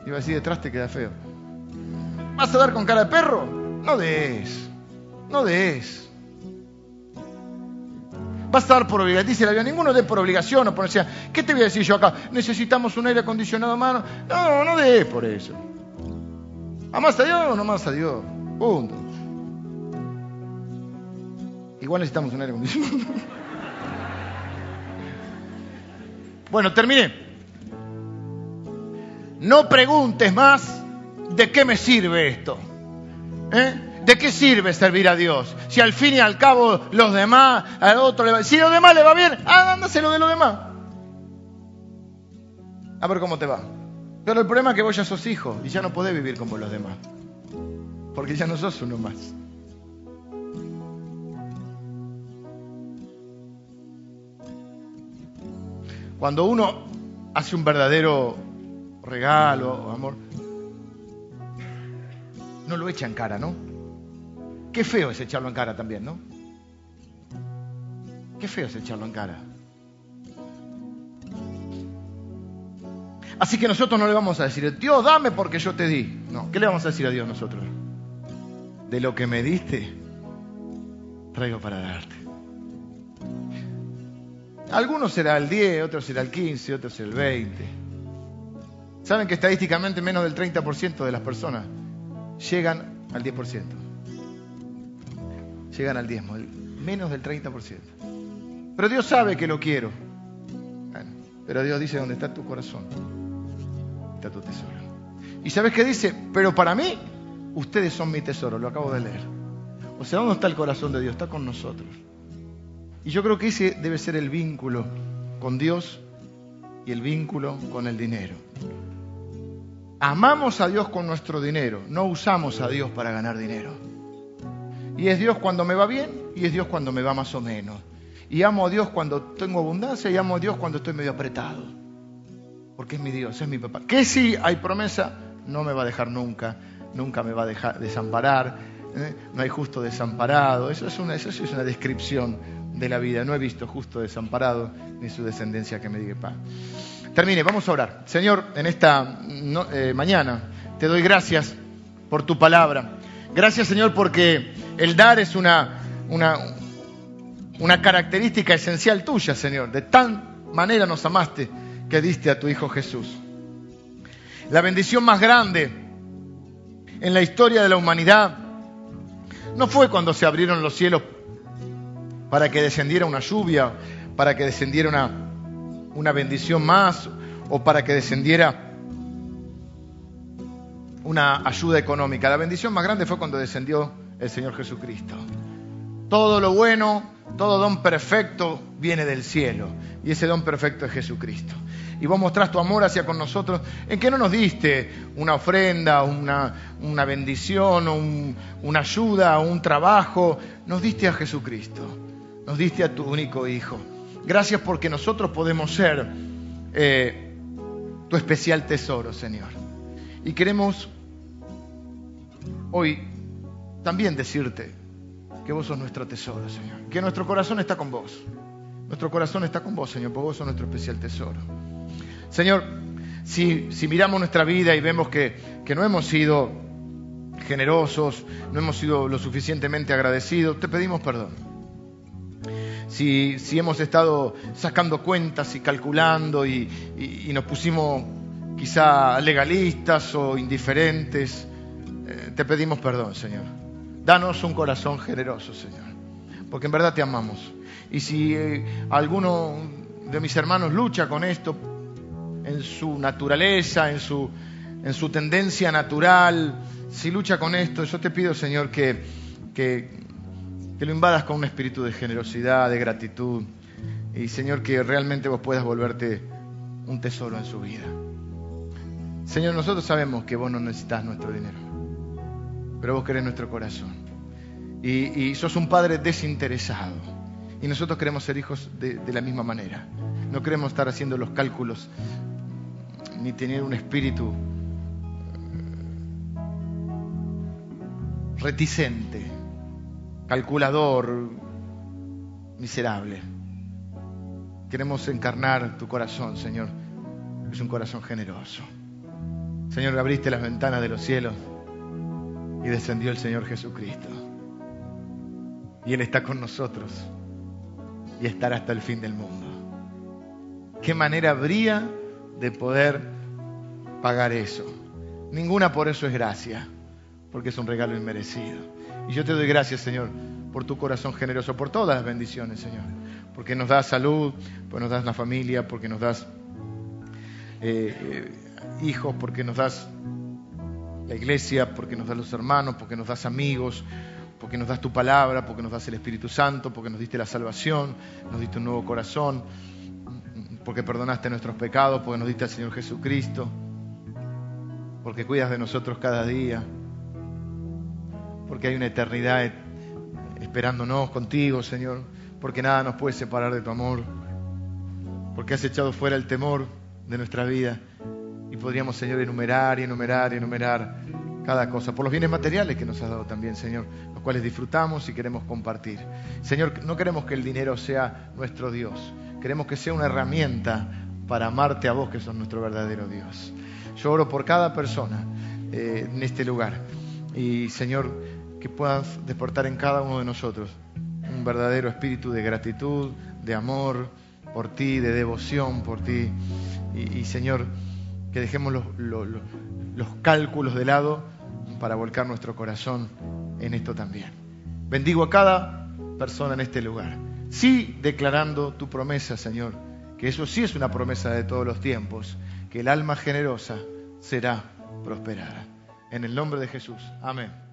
Iba a decir, detrás te queda feo. ¿Vas a dar con cara de perro? No des. No des. Va a estar por obligación. Dice la Biblia, ninguno dé por obligación o por necesidad. ¿Qué te voy a decir yo acá? Necesitamos un aire acondicionado a mano. No, no dé por eso. ¿Amás a Dios o no amás a Dios? Punto. Igual necesitamos un aire acondicionado. bueno, terminé. No preguntes más de qué me sirve esto. ¿Eh? ¿De qué sirve servir a Dios? Si al fin y al cabo los demás, al otro le va Si a los demás le va bien, ah, ándaselo de los demás. A ver cómo te va. Pero el problema es que vos ya sos hijo y ya no podés vivir como los demás. Porque ya no sos uno más. Cuando uno hace un verdadero regalo o amor, no lo echa en cara, ¿no? Qué feo es echarlo en cara también, ¿no? Qué feo es echarlo en cara. Así que nosotros no le vamos a decir, Dios, dame porque yo te di. No, ¿qué le vamos a decir a Dios nosotros? De lo que me diste, traigo para darte. Algunos será el 10, otros será el 15, otros será el 20. ¿Saben que estadísticamente menos del 30% de las personas llegan al 10%? Llegan al diezmo, menos del 30%. Pero Dios sabe que lo quiero. pero Dios dice, ¿dónde está tu corazón? Está tu tesoro. ¿Y sabes qué dice? Pero para mí, ustedes son mi tesoro, lo acabo de leer. O sea, ¿dónde está el corazón de Dios? Está con nosotros. Y yo creo que ese debe ser el vínculo con Dios y el vínculo con el dinero. Amamos a Dios con nuestro dinero, no usamos a Dios para ganar dinero. Y es Dios cuando me va bien y es Dios cuando me va más o menos. Y amo a Dios cuando tengo abundancia y amo a Dios cuando estoy medio apretado. Porque es mi Dios, es mi papá. Que si hay promesa, no me va a dejar nunca, nunca me va a dejar desamparar. ¿eh? No hay justo desamparado. Eso es, una, eso es una descripción de la vida. No he visto justo desamparado ni su descendencia que me diga paz. Termine, vamos a orar. Señor, en esta eh, mañana te doy gracias por tu palabra. Gracias, Señor, porque el dar es una, una, una característica esencial tuya, Señor. De tal manera nos amaste que diste a tu Hijo Jesús. La bendición más grande en la historia de la humanidad no fue cuando se abrieron los cielos para que descendiera una lluvia, para que descendiera una, una bendición más o para que descendiera una ayuda económica. La bendición más grande fue cuando descendió el Señor Jesucristo. Todo lo bueno, Todo don perfecto viene del cielo y ese don perfecto es Jesucristo. Y vos mostrás tu amor hacia con nosotros en que no nos diste una ofrenda, una, una bendición, un, una ayuda, un trabajo. Nos diste a Jesucristo. Nos diste a tu único Hijo. Gracias porque nosotros podemos ser eh, tu especial tesoro, Señor. Y queremos hoy también decirte que vos sos nuestro tesoro, Señor. Que nuestro corazón está con vos. Nuestro corazón está con vos, Señor, porque vos sos nuestro especial tesoro. Señor, si, si miramos nuestra vida y vemos que, que no hemos sido generosos, no hemos sido lo suficientemente agradecidos, te pedimos perdón. Si, si hemos estado sacando cuentas y calculando y, y, y nos pusimos quizá legalistas o indiferentes, eh, te pedimos perdón, Señor. Danos un corazón generoso, Señor, porque en verdad te amamos. Y si eh, alguno de mis hermanos lucha con esto, en su naturaleza, en su, en su tendencia natural, si lucha con esto, yo te pido, Señor, que, que, que lo invadas con un espíritu de generosidad, de gratitud. Y, Señor, que realmente vos puedas volverte un tesoro en su vida. Señor, nosotros sabemos que vos no necesitas nuestro dinero pero vos querés nuestro corazón. Y, sos un padre desinteresado. Y nosotros queremos ser hijos de, de, la misma manera. No queremos estar haciendo los cálculos ni tener un espíritu reticente, calculador, miserable. Queremos encarnar tu corazón, Señor. Es un corazón generoso. Señor, abriste las ventanas de los cielos y descendió el Señor Jesucristo. Y Él está con nosotros y estará hasta el fin del mundo. ¿Qué manera habría de poder pagar eso? Ninguna por eso es gracia, porque es un regalo inmerecido. Y yo te doy gracias, Señor, por tu corazón generoso, por todas las bendiciones, Señor. Porque nos das salud, porque nos das la familia, porque nos das eh, eh, hijos, porque nos das la iglesia, porque nos das los hermanos, porque nos das amigos, porque nos das tu palabra, porque nos das el Espíritu Santo, porque nos diste la salvación, nos diste un nuevo corazón, porque perdonaste nuestros pecados, porque nos diste al Señor Jesucristo, porque cuidas de nosotros cada día, porque hay una eternidad esperándonos contigo, Señor, porque nada nos puede separar de tu amor, porque has echado fuera el temor de nuestra vida y podríamos, Señor, enumerar y enumerar y enumerar cada cosa, por los bienes materiales que nos has dado también, Señor, los cuales disfrutamos y queremos compartir. Señor, no queremos que el dinero sea nuestro Dios, queremos que sea una herramienta para amarte a vos, que sos nuestro verdadero Dios. Yo oro por cada persona eh, en este lugar y, Señor, que puedas despertar en cada uno de nosotros un verdadero espíritu de gratitud, de amor por ti, de devoción por ti. Y, y Señor, que dejemos los, los, los, cálculos de lado para volcar nuestro corazón en esto también. Bendigo a cada persona en este lugar. Sí declarando tu promesa, Señor, que eso sí es una promesa de todos los tiempos, que el alma generosa será prosperada. En el nombre de Jesús. Amén.